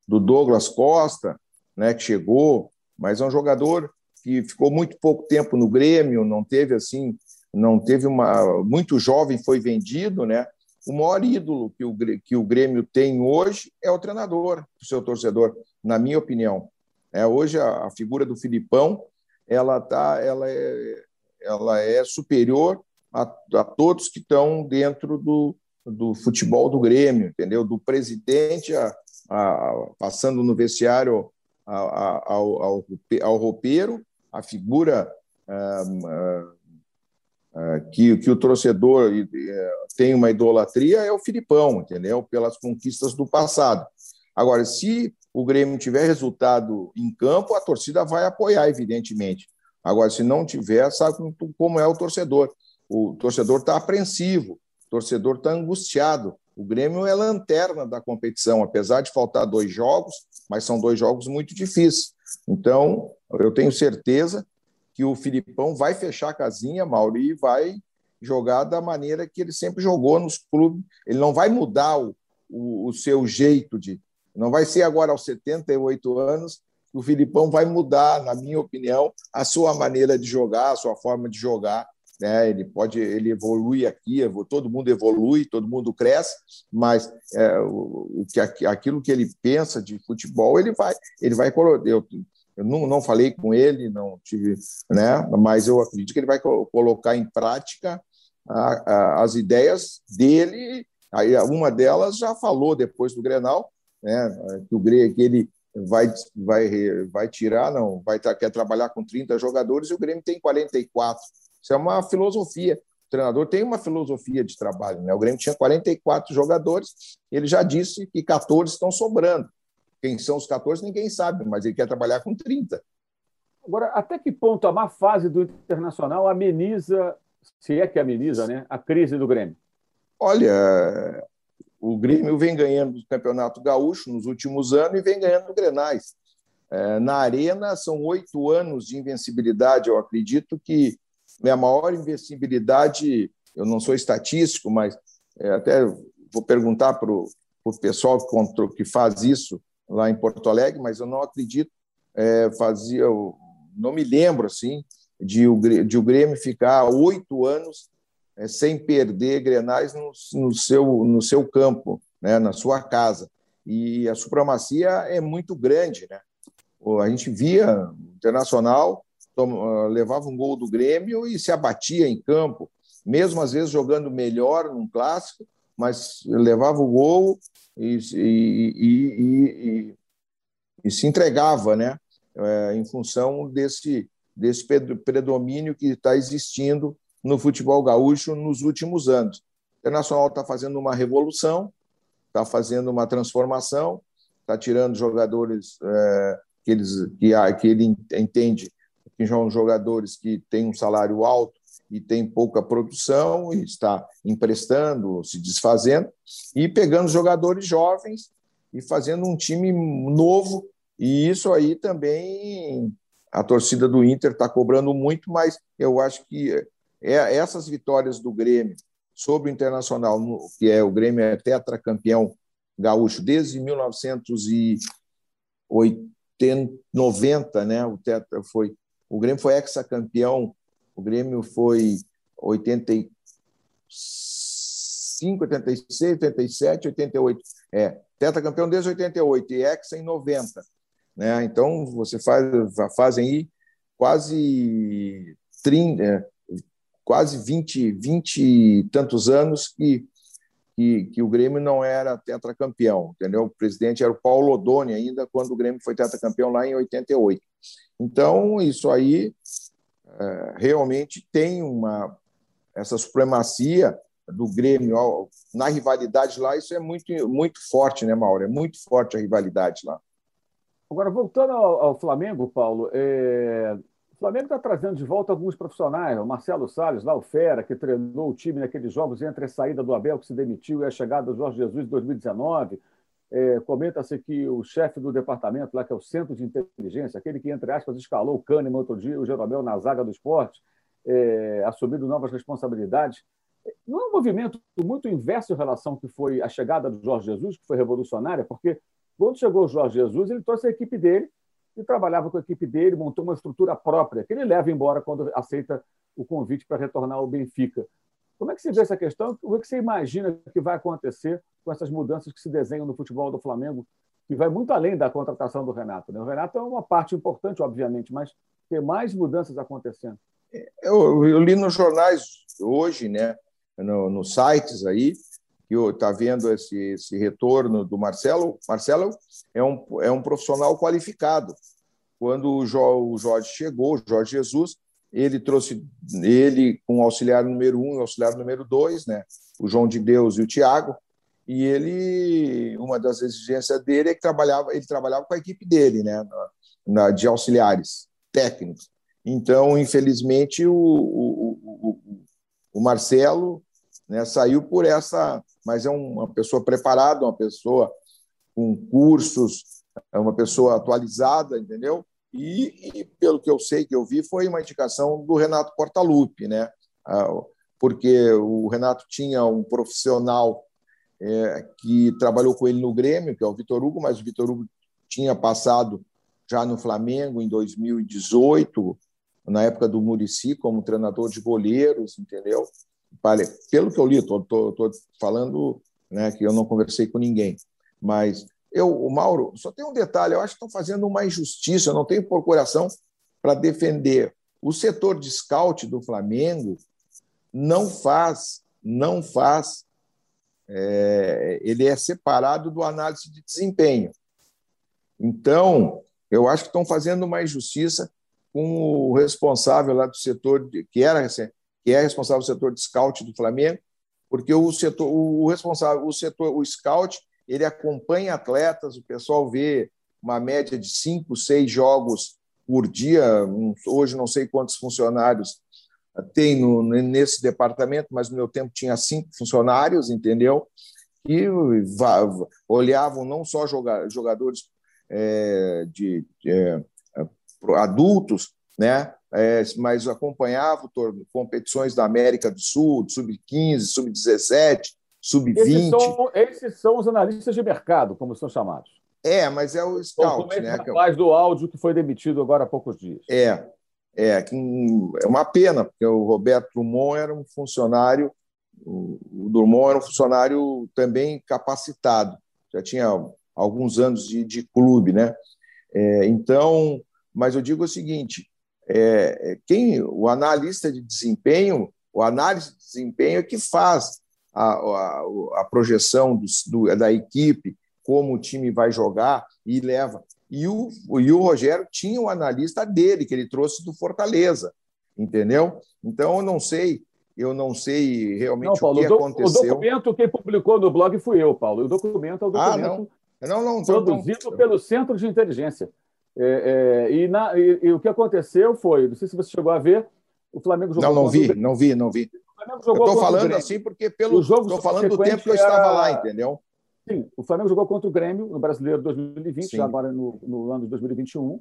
do Douglas Costa, né, que chegou, mas é um jogador que ficou muito pouco tempo no Grêmio, não teve assim, não teve uma muito jovem foi vendido, né? O maior ídolo que o, que o Grêmio tem hoje é o treinador, o seu torcedor, na minha opinião. É, hoje a, a figura do Filipão, ela tá, ela é, ela é superior a, a todos que estão dentro do, do futebol do Grêmio, entendeu? Do presidente a, a, passando no vestiário ao, ao, ao roupeiro, a figura ah, ah, ah, que, que o torcedor tem uma idolatria é o Filipão, entendeu? Pelas conquistas do passado. Agora, se o Grêmio tiver resultado em campo, a torcida vai apoiar, evidentemente. Agora, se não tiver, sabe como é o torcedor. O torcedor está apreensivo, o torcedor está angustiado, o Grêmio é lanterna da competição, apesar de faltar dois jogos, mas são dois jogos muito difíceis. Então, eu tenho certeza que o Filipão vai fechar a casinha, Mauri, e vai jogar da maneira que ele sempre jogou nos clubes. Ele não vai mudar o, o, o seu jeito de. Não vai ser agora aos 78 anos o Filipão vai mudar, na minha opinião, a sua maneira de jogar, a sua forma de jogar né? Ele pode, ele evolui aqui, todo mundo evolui, todo mundo cresce, mas é, o, que aquilo que ele pensa de futebol, ele vai, ele vai eu, eu não, não falei com ele, não tive, né? Mas eu acredito que ele vai colocar em prática a, a, as ideias dele. Aí uma delas já falou depois do Grenal, né? Que o que ele vai, vai, vai tirar, não, vai quer trabalhar com 30 jogadores e o Grêmio tem 44. Isso é uma filosofia. O treinador tem uma filosofia de trabalho. Né? O Grêmio tinha 44 jogadores, ele já disse que 14 estão sobrando. Quem são os 14, ninguém sabe, mas ele quer trabalhar com 30. Agora, até que ponto a má fase do Internacional ameniza se é que ameniza, né, a crise do Grêmio? Olha, o Grêmio vem ganhando o Campeonato Gaúcho nos últimos anos e vem ganhando Grenais. É, na Arena, são oito anos de invencibilidade. Eu acredito que a maior invencibilidade, eu não sou estatístico, mas é, até vou perguntar para o pessoal que, faz isso lá em Porto Alegre, mas eu não acredito, é, fazia, não me lembro assim, de o Grêmio ficar oito anos é, sem perder grenais no, no, seu, no seu campo, né, na sua casa. E a supremacia é muito grande. Né? A gente via o Internacional ah, levava um gol do Grêmio e se abatia em campo, mesmo às vezes jogando melhor num clássico, mas levava o gol e, e, e, e se entregava, né? É, em função desse, desse predomínio que está existindo no futebol gaúcho nos últimos anos. O Internacional está fazendo uma revolução, está fazendo uma transformação, está tirando jogadores é, que, eles, que, que ele entende que são jogadores que têm um salário alto e têm pouca produção e está emprestando, se desfazendo e pegando jogadores jovens e fazendo um time novo. E isso aí também a torcida do Inter está cobrando muito, mas eu acho que é, essas vitórias do Grêmio sobre o Internacional, que é o Grêmio é tetracampeão gaúcho desde 1990, né? O tetra foi o Grêmio foi ex-campeão, o Grêmio foi 85, 86, 87, 88. É, tetracampeão desde 88 e ex em 90. Né? Então, você faz, fazem aí quase 30, é, quase 20, 20 e tantos anos que, que, que, o Grêmio não era tetracampeão, entendeu? O presidente era o Paulo Odoni ainda quando o Grêmio foi tetracampeão lá em 88. Então, isso aí é, realmente tem uma essa supremacia do Grêmio ó, na rivalidade lá, isso é muito, muito forte, né, Mauro? É muito forte a rivalidade lá. Agora, voltando ao, ao Flamengo, Paulo, é... Flamengo está trazendo de volta alguns profissionais, o Marcelo Salles, lá o Fera, que treinou o time naqueles jogos entre a saída do Abel, que se demitiu, e a chegada do Jorge Jesus em 2019. É, Comenta-se que o chefe do departamento, lá que é o Centro de Inteligência, aquele que, entre aspas, escalou o Kahneman outro dia, o Jeromel na zaga do esporte, é, assumindo novas responsabilidades. Não é um movimento muito inverso em relação que foi a chegada do Jorge Jesus, que foi revolucionária, porque quando chegou o Jorge Jesus, ele trouxe a equipe dele e trabalhava com a equipe dele, montou uma estrutura própria, que ele leva embora quando aceita o convite para retornar ao Benfica. Como é que você vê essa questão? O que você imagina que vai acontecer com essas mudanças que se desenham no futebol do Flamengo, que vai muito além da contratação do Renato? Né? O Renato é uma parte importante, obviamente, mas tem mais mudanças acontecendo. Eu, eu li nos jornais hoje, né, no, nos sites aí, que está vendo esse, esse retorno do Marcelo. Marcelo é um, é um profissional qualificado. Quando o, o Jorge chegou, o Jorge Jesus, ele trouxe ele com o auxiliar número um e auxiliar número dois, né? o João de Deus e o Tiago, e ele, uma das exigências dele é que trabalhava, ele trabalhava com a equipe dele, né? Na, de auxiliares técnicos. Então, infelizmente, o, o, o, o Marcelo né, saiu por essa, mas é uma pessoa preparada, uma pessoa com cursos, é uma pessoa atualizada, entendeu? E, e, pelo que eu sei que eu vi, foi uma indicação do Renato Portaluppi, né? Ah, porque o Renato tinha um profissional é, que trabalhou com ele no Grêmio, que é o Vitor Hugo, mas o Vitor Hugo tinha passado já no Flamengo em 2018, na época do Murici, como treinador de goleiros, entendeu? Pelo que eu li, estou falando né, que eu não conversei com ninguém, mas eu, o Mauro, só tem um detalhe, eu acho que estão fazendo uma injustiça, eu não tenho procuração para defender. O setor de scout do Flamengo não faz, não faz, é, ele é separado do análise de desempenho. Então, eu acho que estão fazendo uma injustiça com o responsável lá do setor, de, que era que é responsável do setor de scout do Flamengo, porque o setor, o responsável, o setor, o scout ele acompanha atletas, o pessoal vê uma média de cinco, seis jogos por dia. Hoje não sei quantos funcionários tem no, nesse departamento, mas no meu tempo tinha cinco funcionários, entendeu? E olhavam não só jogadores é, de, de é, adultos, né? É, mas acompanhavam competições da América do Sul, sub-15, sub-17, sub-20. Esses, esses, são os analistas de mercado, como são chamados. É, mas é o scout, né? Mais do áudio que foi demitido agora há poucos dias. É, é, é uma pena, porque o Roberto Drummond era um funcionário, o Drummond era um funcionário também capacitado, já tinha alguns anos de, de clube, né? É, então, mas eu digo o seguinte: é, quem o analista de desempenho, o análise de desempenho é que faz a, a, a projeção do, do, da equipe, como o time vai jogar e leva. E o, e o Rogério tinha o um analista dele, que ele trouxe do Fortaleza, entendeu? Então, eu não sei, eu não sei realmente não, Paulo, o que o aconteceu. O documento quem publicou no blog fui eu, Paulo. O documento é o documento ah, não. Não, não, produzido pelo Centro de Inteligência. É, é, e, na, e, e, o que aconteceu foi, não sei se você chegou a ver, o Flamengo jogou. Não, não vi, não vi, não vi. Estou falando assim porque pelo estou falando do tempo que eu estava lá, entendeu? Sim, o Flamengo jogou contra o Grêmio no Brasileiro 2020, Sim. agora no, no, ano de 2021,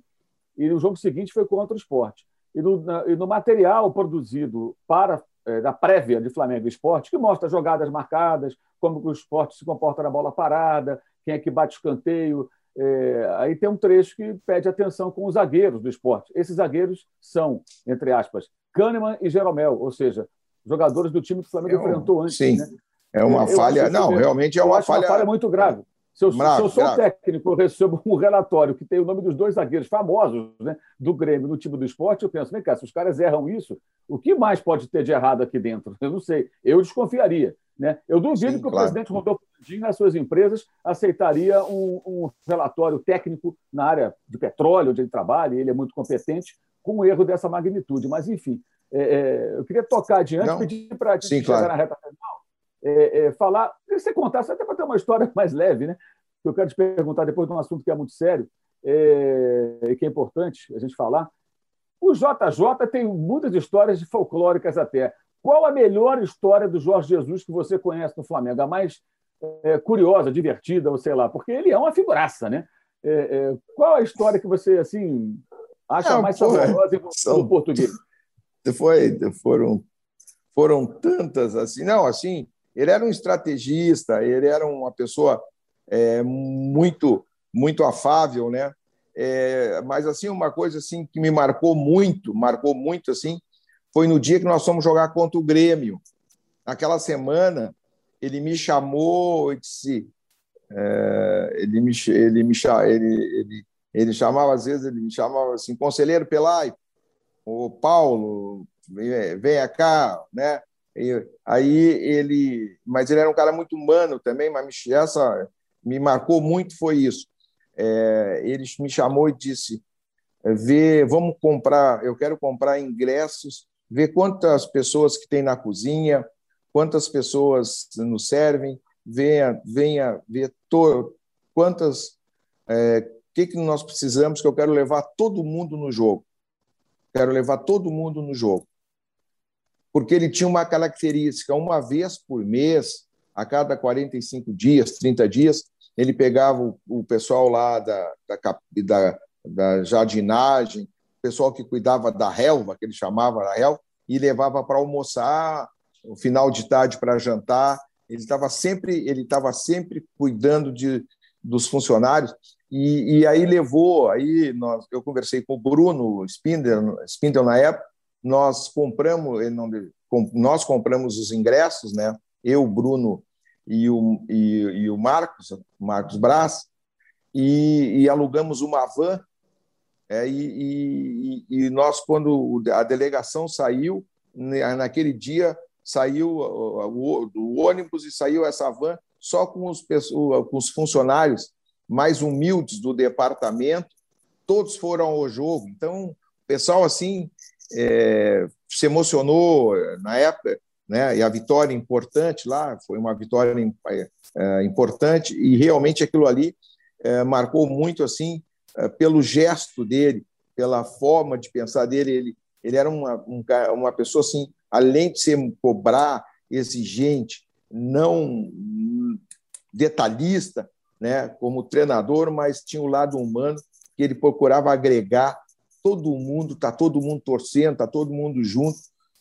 e no jogo seguinte foi contra o Esporte. E no, na, e no material produzido para é, da prévia de Flamengo e Esporte, que mostra jogadas marcadas, como o esporte se comporta na bola parada, quem é que bate escanteio. É, aí tem um trecho que pede atenção com os zagueiros do esporte. Esses zagueiros são, entre aspas, Kahneman e Jeromel, ou seja, jogadores do time que o Flamengo é enfrentou antes. Sim. Né? É uma eu falha. Não, realmente é uma falha. uma falha muito grave. Se eu, grave, se eu sou grave. técnico, eu recebo um relatório que tem o nome dos dois zagueiros famosos né, do Grêmio no time do esporte, eu penso, vem cá, se os caras erram isso, o que mais pode ter de errado aqui dentro? Eu não sei. Eu desconfiaria. Né? Eu duvido Sim, que o claro. presidente Rodolfo Landim, nas suas empresas, aceitaria um, um, relatório técnico na área de petróleo, onde ele trabalha, e ele é muito competente, com um erro dessa magnitude. Mas, enfim, é, é, eu queria tocar adiante, não. pedir para a gente chegar claro. na reta final, é, é, falar, se você contasse, até para ter uma história mais leve, né? que eu quero te perguntar depois de um assunto que é muito sério é, e que é importante a gente falar. O JJ tem muitas histórias folclóricas até. Qual a melhor história do Jorge Jesus que você conhece no Flamengo? A mais é, curiosa, divertida, ou sei lá, porque ele é uma figuraça, né? É, é, qual a história que você assim acha Não, mais saborosa no português? Foi, foram, foram tantas assim. Não, assim, ele era um estrategista, ele era uma pessoa é, muito muito afável, né? É, mas assim uma coisa assim que me marcou muito, marcou muito assim, foi no dia que nós fomos jogar contra o Grêmio. Naquela semana ele me chamou e disse, é, ele me ele me ele, ele ele chamava às vezes ele me chamava assim conselheiro Pelai, o Paulo vem, vem cá, né? E, aí ele, mas ele era um cara muito humano também, mas essa me marcou muito foi isso. É, ele me chamou e disse: "Vê, vamos comprar, eu quero comprar ingressos, ver quantas pessoas que tem na cozinha, quantas pessoas nos servem, venha, venha ver to, quantas, é, que que nós precisamos que eu quero levar todo mundo no jogo, quero levar todo mundo no jogo. Porque ele tinha uma característica: uma vez por mês, a cada 45 dias, 30 dias, ele pegava o, o pessoal lá da, da, da, da jardinagem, pessoal que cuidava da relva, que ele chamava da relva, e levava para almoçar, no final de tarde para jantar. Ele estava sempre, ele estava sempre cuidando de, dos funcionários e, e, aí levou, aí nós, eu conversei com o Bruno Spindel, Spindel na época, nós compramos, nós compramos os ingressos, né? Eu, Bruno e o, e, e o Marcos, Marcos Braz, e, e alugamos uma van. É, e, e, nós, quando a delegação saiu, naquele dia saiu o, ônibus e saiu essa van só com os, com os funcionários mais humildes do departamento, todos foram ao jogo. Então, o pessoal assim é, se emocionou na época, né? E a vitória importante lá foi uma vitória é, importante e realmente aquilo ali é, marcou muito assim é, pelo gesto dele, pela forma de pensar dele. Ele Ele era uma, um, uma pessoa assim, além de ser cobrar, exigente, não detalhista, né, como treinador, mas tinha o lado humano que ele procurava agregar todo mundo, tá todo mundo torcendo, tá todo mundo junto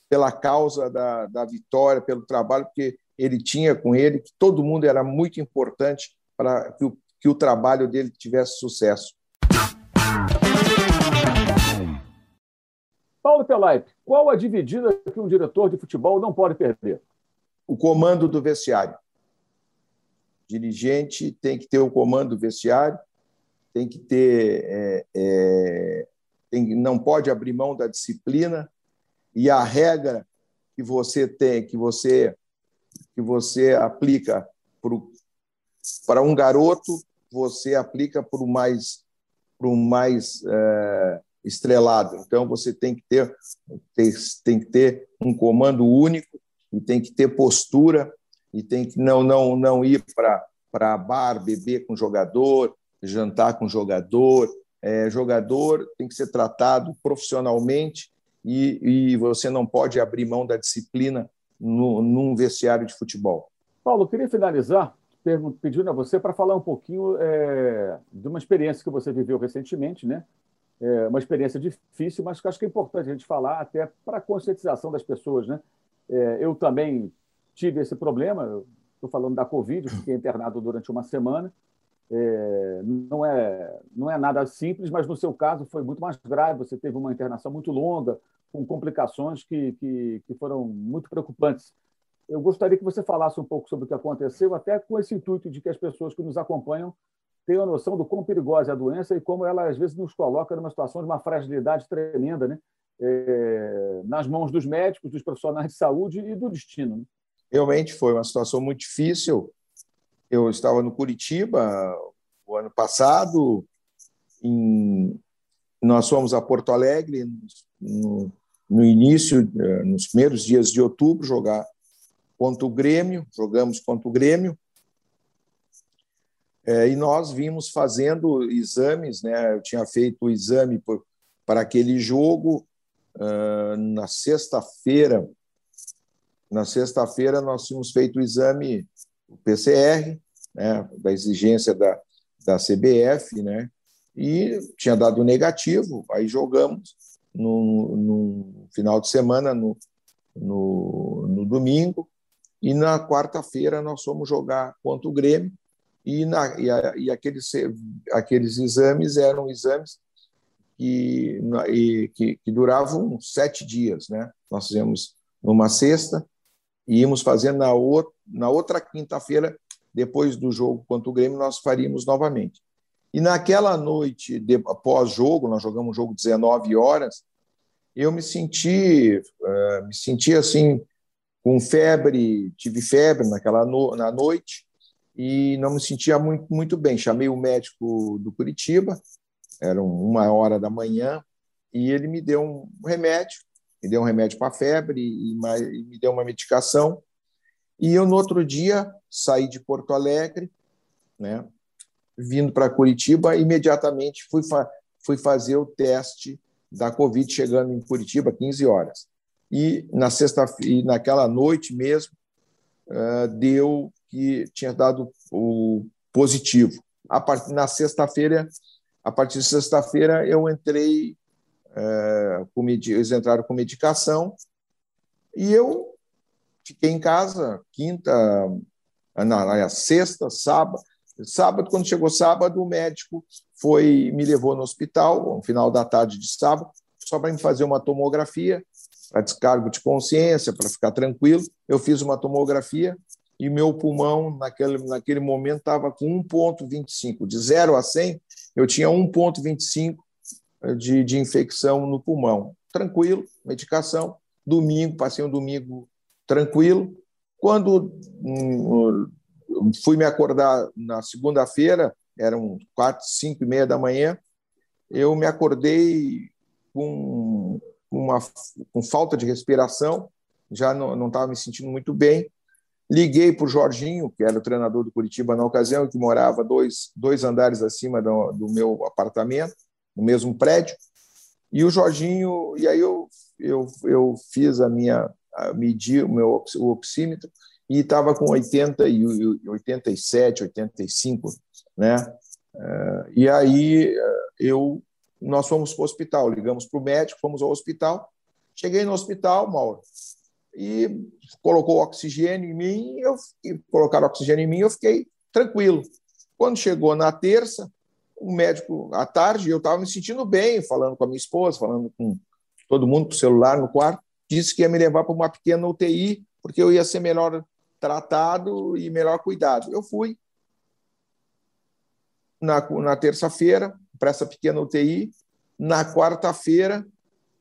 pela causa da, da vitória, pelo trabalho que ele tinha com ele, que todo mundo era muito importante para que o, que o trabalho dele tivesse sucesso. Paulo Pelaip, qual a dividida que um diretor de futebol não pode perder? O comando do vestiário. O dirigente tem que ter o comando do vestiário, tem que ter, é, é, tem, não pode abrir mão da disciplina e a regra que você tem, que você que você aplica para um garoto, você aplica para o mais para o mais é, estrelado. Então, você tem que ter, tem que ter um comando único e tem que ter postura e tem que não, não, não ir para bar, beber com jogador, jantar com jogador. É, jogador tem que ser tratado profissionalmente e, e você não pode abrir mão da disciplina no, num vestiário de futebol. Paulo, queria finalizar pedindo a você para falar um pouquinho é, de uma experiência que você viveu recentemente, né? É uma experiência difícil, mas que acho que é importante a gente falar até para a conscientização das pessoas. Né? É, eu também tive esse problema, estou falando da Covid, fiquei internado durante uma semana. É, não, é, não é nada simples, mas no seu caso foi muito mais grave. Você teve uma internação muito longa, com complicações que, que, que foram muito preocupantes. Eu gostaria que você falasse um pouco sobre o que aconteceu, até com esse intuito de que as pessoas que nos acompanham tenham noção do quão perigosa é a doença e como ela, às vezes, nos coloca numa situação de uma fragilidade tremenda, né? É, nas mãos dos médicos, dos profissionais de saúde e do destino. Né? Realmente foi uma situação muito difícil. Eu estava no Curitiba o ano passado, em... nós fomos a Porto Alegre no, no início, eh, nos primeiros dias de outubro, jogar contra o Grêmio, jogamos contra o Grêmio, é, e nós vimos fazendo exames, né? Eu tinha feito o exame por, para aquele jogo uh, na sexta-feira. Na sexta-feira nós tínhamos feito o exame, o PCR, né? Da exigência da, da CBF, né? E tinha dado negativo. Aí jogamos no, no final de semana, no, no, no domingo, e na quarta-feira nós fomos jogar contra o Grêmio e, na, e, a, e aqueles, aqueles exames eram exames que, e, que, que, duravam sete dias. Né? Nós fizemos numa sexta e íamos fazendo na, outra, na outra quinta-feira, depois do jogo contra o Grêmio, nós faríamos novamente. E naquela noite, após jogo, nós jogamos um jogo 19 horas, eu me senti, uh, me senti assim, com febre, tive febre naquela no, na noite, e não me sentia muito, muito bem. Chamei o médico do Curitiba, era uma hora da manhã, e ele me deu um remédio, me deu um remédio para febre e, e me deu uma medicação. E eu, no outro dia, saí de Porto Alegre, né, vindo para Curitiba, imediatamente fui, fa fui fazer o teste da Covid, chegando em Curitiba, 15 horas. E na sexta e naquela noite mesmo, uh, deu que tinha dado o positivo. A partir na sexta-feira, a partir de sexta-feira eu entrei, é, com, eles entraram com medicação e eu fiquei em casa quinta, na, sexta, sábado. Sábado, quando chegou sábado, o médico foi me levou no hospital, no final da tarde de sábado, só para me fazer uma tomografia, para descargo de consciência, para ficar tranquilo. Eu fiz uma tomografia e meu pulmão, naquele, naquele momento, estava com 1,25. De 0 a 100, eu tinha 1,25 de, de infecção no pulmão. Tranquilo, medicação. Domingo, passei um domingo tranquilo. Quando hum, fui me acordar na segunda-feira, eram quatro, cinco e meia da manhã, eu me acordei com, uma, com falta de respiração, já não estava me sentindo muito bem, Liguei para o Jorginho, que era o treinador do Curitiba na ocasião, que morava dois, dois andares acima do, do meu apartamento, no mesmo prédio. E o Jorginho, e aí eu eu, eu fiz a minha, a medir o meu o oxímetro e estava com 80 e 87, 85, né? Eh, e aí eh, eu nós fomos para o hospital, ligamos para o médico, fomos ao hospital. Cheguei no hospital, Mauro, e colocou oxigênio em mim, eu e colocaram oxigênio em mim, eu fiquei tranquilo. Quando chegou na terça, o médico à tarde, eu estava me sentindo bem, falando com a minha esposa, falando com todo mundo por celular no quarto, disse que ia me levar para uma pequena UTI, porque eu ia ser melhor tratado e melhor cuidado. Eu fui na, na terça-feira para essa pequena UTI. Na quarta-feira,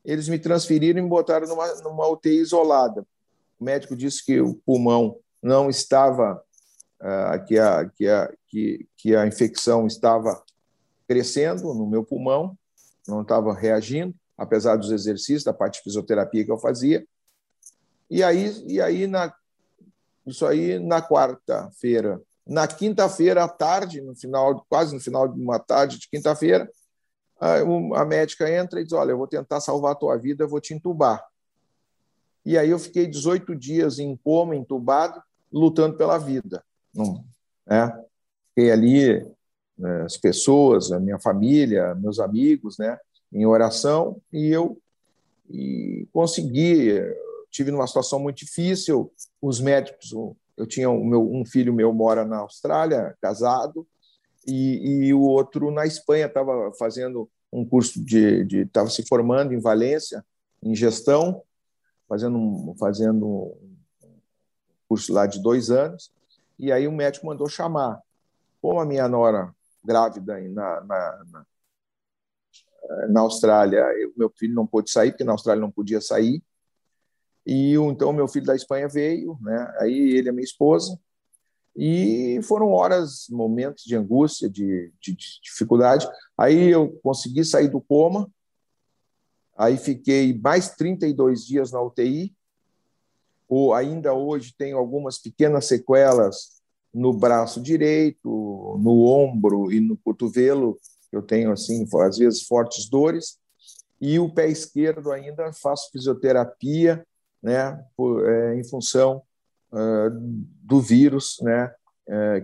eles me transferiram e me botaram numa, numa UTI isolada. O médico disse que o pulmão não estava, uh, que, a, que, a, que, que a infecção estava crescendo no meu pulmão, não estava reagindo, apesar dos exercícios, da parte de fisioterapia que eu fazia. E aí, e aí na, isso aí na quarta-feira. Na quinta-feira à tarde, no final, quase no final de uma tarde de quinta-feira, a médica entra e diz: Olha, eu vou tentar salvar a tua vida, eu vou te entubar. E aí eu fiquei 18 dias em coma, entubado, lutando pela vida. Não, né? Fiquei ali, né, as pessoas, a minha família, meus amigos, né, em oração, e eu e consegui. Tive numa situação muito difícil, os médicos, eu tinha um, meu, um filho meu mora na Austrália, casado, e, e o outro na Espanha estava fazendo um curso de estava se formando em Valência em gestão, fazendo fazendo um curso lá de dois anos. E aí o médico mandou chamar. Como a minha nora grávida na, na, na, na Austrália, eu, meu filho não pôde sair, porque na Austrália não podia sair. E então meu filho da Espanha veio, né? Aí ele e a minha esposa. E foram horas, momentos de angústia, de, de, de dificuldade. Aí eu consegui sair do coma. Aí fiquei mais 32 dias na UTI. Ou ainda hoje tenho algumas pequenas sequelas no braço direito, no ombro e no cotovelo. Eu tenho assim, às vezes fortes dores. E o pé esquerdo ainda faço fisioterapia, né, por, é, em função do vírus, né,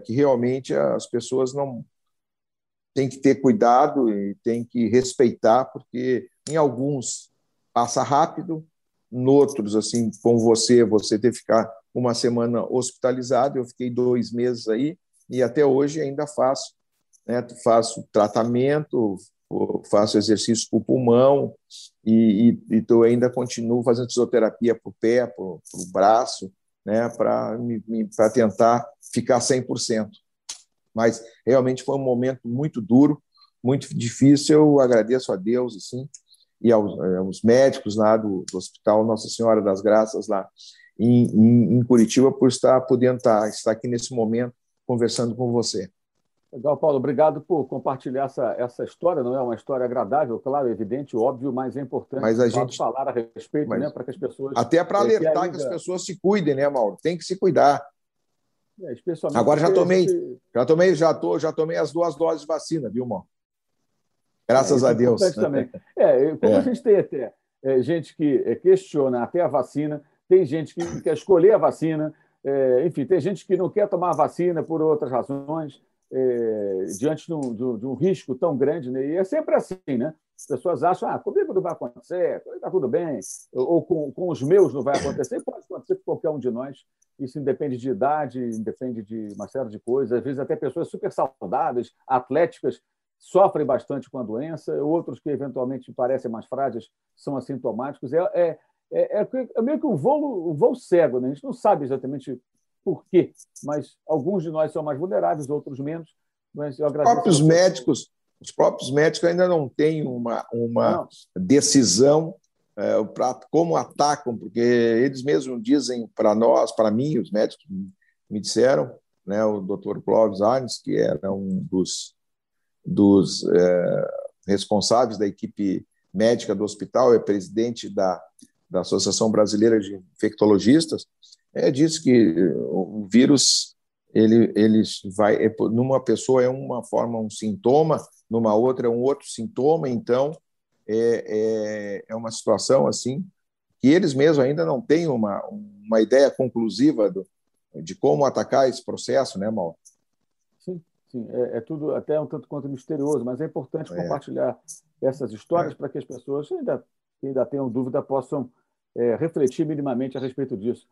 que realmente as pessoas não têm que ter cuidado e têm que respeitar, porque em alguns passa rápido, em outros, assim, com você, você ter que ficar uma semana hospitalizado, eu fiquei dois meses aí, e até hoje ainda faço, né, faço tratamento, faço exercício para o pulmão e, e, e ainda continuo fazendo fisioterapia para o pé, para o braço, né, para tentar ficar 100%. Mas realmente foi um momento muito duro, muito difícil. Eu agradeço a Deus assim, e aos, eh, aos médicos lá do, do, Hospital Nossa Senhora das Graças, lá em, em, em Curitiba, por estar podendo estar, estar aqui nesse momento conversando com você. Legal, Paulo. Obrigado por compartilhar essa, essa história. Não é uma história agradável, claro, evidente, óbvio, mas é importante mas a gente falar a respeito, mas... né, para que as pessoas. Até para alertar que, ainda... que, as pessoas se cuidem, né, Mauro? Tem que se cuidar. É, especialmente Agora já tomei, já tomei, já tô, já tomei as duas doses de vacina, viu, Mauro? Graças é, a é Deus. Também. É, como é. a gente tem até é, gente que questiona até a vacina, tem gente que quer escolher a vacina, é, enfim, tem gente que não quer tomar a vacina por outras razões é, diante de um, de um, risco tão grande, né? e é sempre assim, né? As pessoas acham, ah, comigo não vai acontecer, está tudo bem, ou com, com os meus não vai acontecer, pode acontecer com qualquer um de nós. Isso independe de idade, independe de uma série de coisas. Às vezes, até pessoas super saudáveis, atléticas, sofrem bastante com a doença, outros que eventualmente parecem mais frágeis são assintomáticos. É, é, é, é, é meio que um voo, um voo cego, né? a gente não sabe exatamente por quê, mas alguns de nós são mais vulneráveis, outros menos. Mas eu agradeço. Os próprios médicos, os próprios médicos ainda não têm uma, uma decisão é, para como atacam, porque eles mesmos dizem para nós, para mim, os médicos me disseram, né, o Dr. Clóvis Arnes, que era um dos, dos é, responsáveis da equipe médica do hospital, é presidente da, da Associação Brasileira de Infectologistas, é, diz que o vírus ele, ele vai é, numa pessoa é uma forma um sintoma, numa outra é um outro sintoma, então é, é, é uma situação assim que eles mesmos ainda não têm uma, uma ideia conclusiva do, de como atacar esse processo, né, Mauro? Sim, sim. É, é, tudo até um tanto quanto misterioso, mas é importante é. compartilhar essas histórias é. para que as pessoas ainda, que ainda tenham dúvida possam é, refletir minimamente a respeito disso.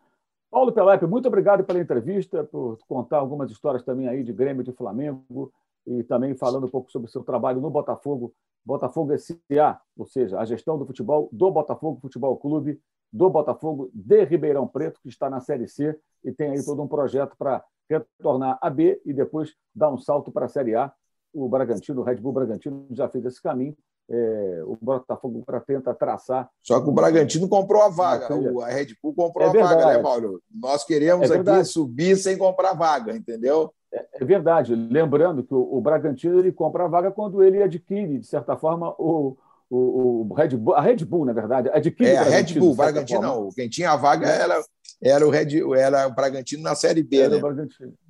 Paulo Pelaipe, muito obrigado pela entrevista, por contar algumas histórias também aí de Grêmio de Flamengo e também falando um pouco sobre o seu trabalho no Botafogo, Botafogo SA, ou seja, a gestão do futebol do Botafogo Futebol Clube, do Botafogo de Ribeirão Preto, que está na Série C e tem aí todo um projeto para retornar a B e depois dar um salto para a Série A. O Bragantino, o Red Bull Bragantino, já fez esse caminho é, o Botafogo para tenta traçar. Só que o Bragantino comprou a vaga, o, a Red Bull comprou é a vaga, né, Paulo? Nós queremos é aqui subir sem comprar vaga, entendeu? É, é, verdade. Lembrando que o, o, Bragantino ele compra a vaga quando ele adquire, de certa forma, o, o, o Red Bull, a Red Bull, na verdade, adquire. É, a Red Bull, o Bragantino não. Quem tinha a vaga era era o, Red, era o Bragantino na Série B. Né?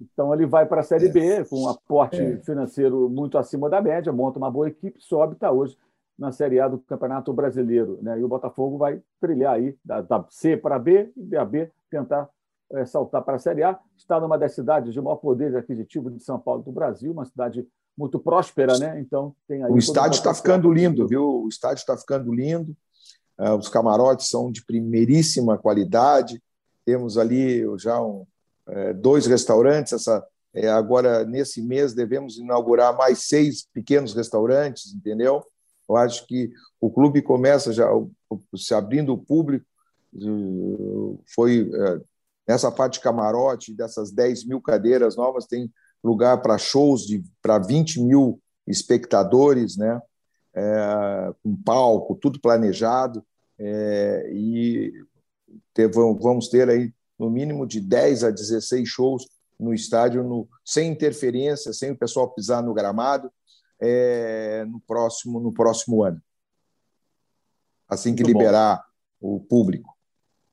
Então ele vai para a Série é. B com um aporte é. financeiro muito acima da média, monta uma boa equipe, sobe, está hoje na Série A do Campeonato Brasileiro. Né? E o Botafogo vai trilhar aí da, da C para B e da B tentar é, saltar para a Série A. Está numa das cidades de maior poder aquisitivo de São Paulo do Brasil, uma cidade muito próspera, né? Então tem aí. O estádio está ficando lindo, viu? O estádio está ficando lindo. Uh, os camarotes são de primeiríssima qualidade temos ali já um, é, dois restaurantes. Essa, é, agora, nesse mês, devemos inaugurar mais seis pequenos restaurantes, entendeu? Eu acho que o clube começa já se abrindo o público. Foi é, nessa parte de camarote, dessas 10 mil cadeiras novas, tem lugar para shows de para 20 mil espectadores, né? É, com palco, tudo planejado. É, e ter, vamos ter aí no mínimo de 10 a 16 shows no estádio, no, sem interferência, sem o pessoal pisar no gramado, é, no, próximo, no próximo ano. Assim que Muito liberar bom. o público.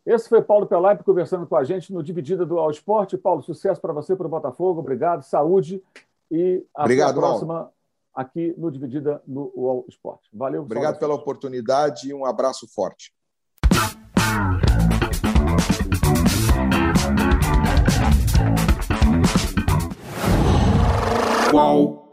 Esse foi Paulo Pelaipe conversando com a gente no Dividida do All Esporte. Paulo, sucesso para você, para o Botafogo. Obrigado, saúde e até Obrigado, a próxima Paulo. aqui no Dividida no All Esporte. Valeu. Obrigado pela oportunidade e um abraço forte. Whoa.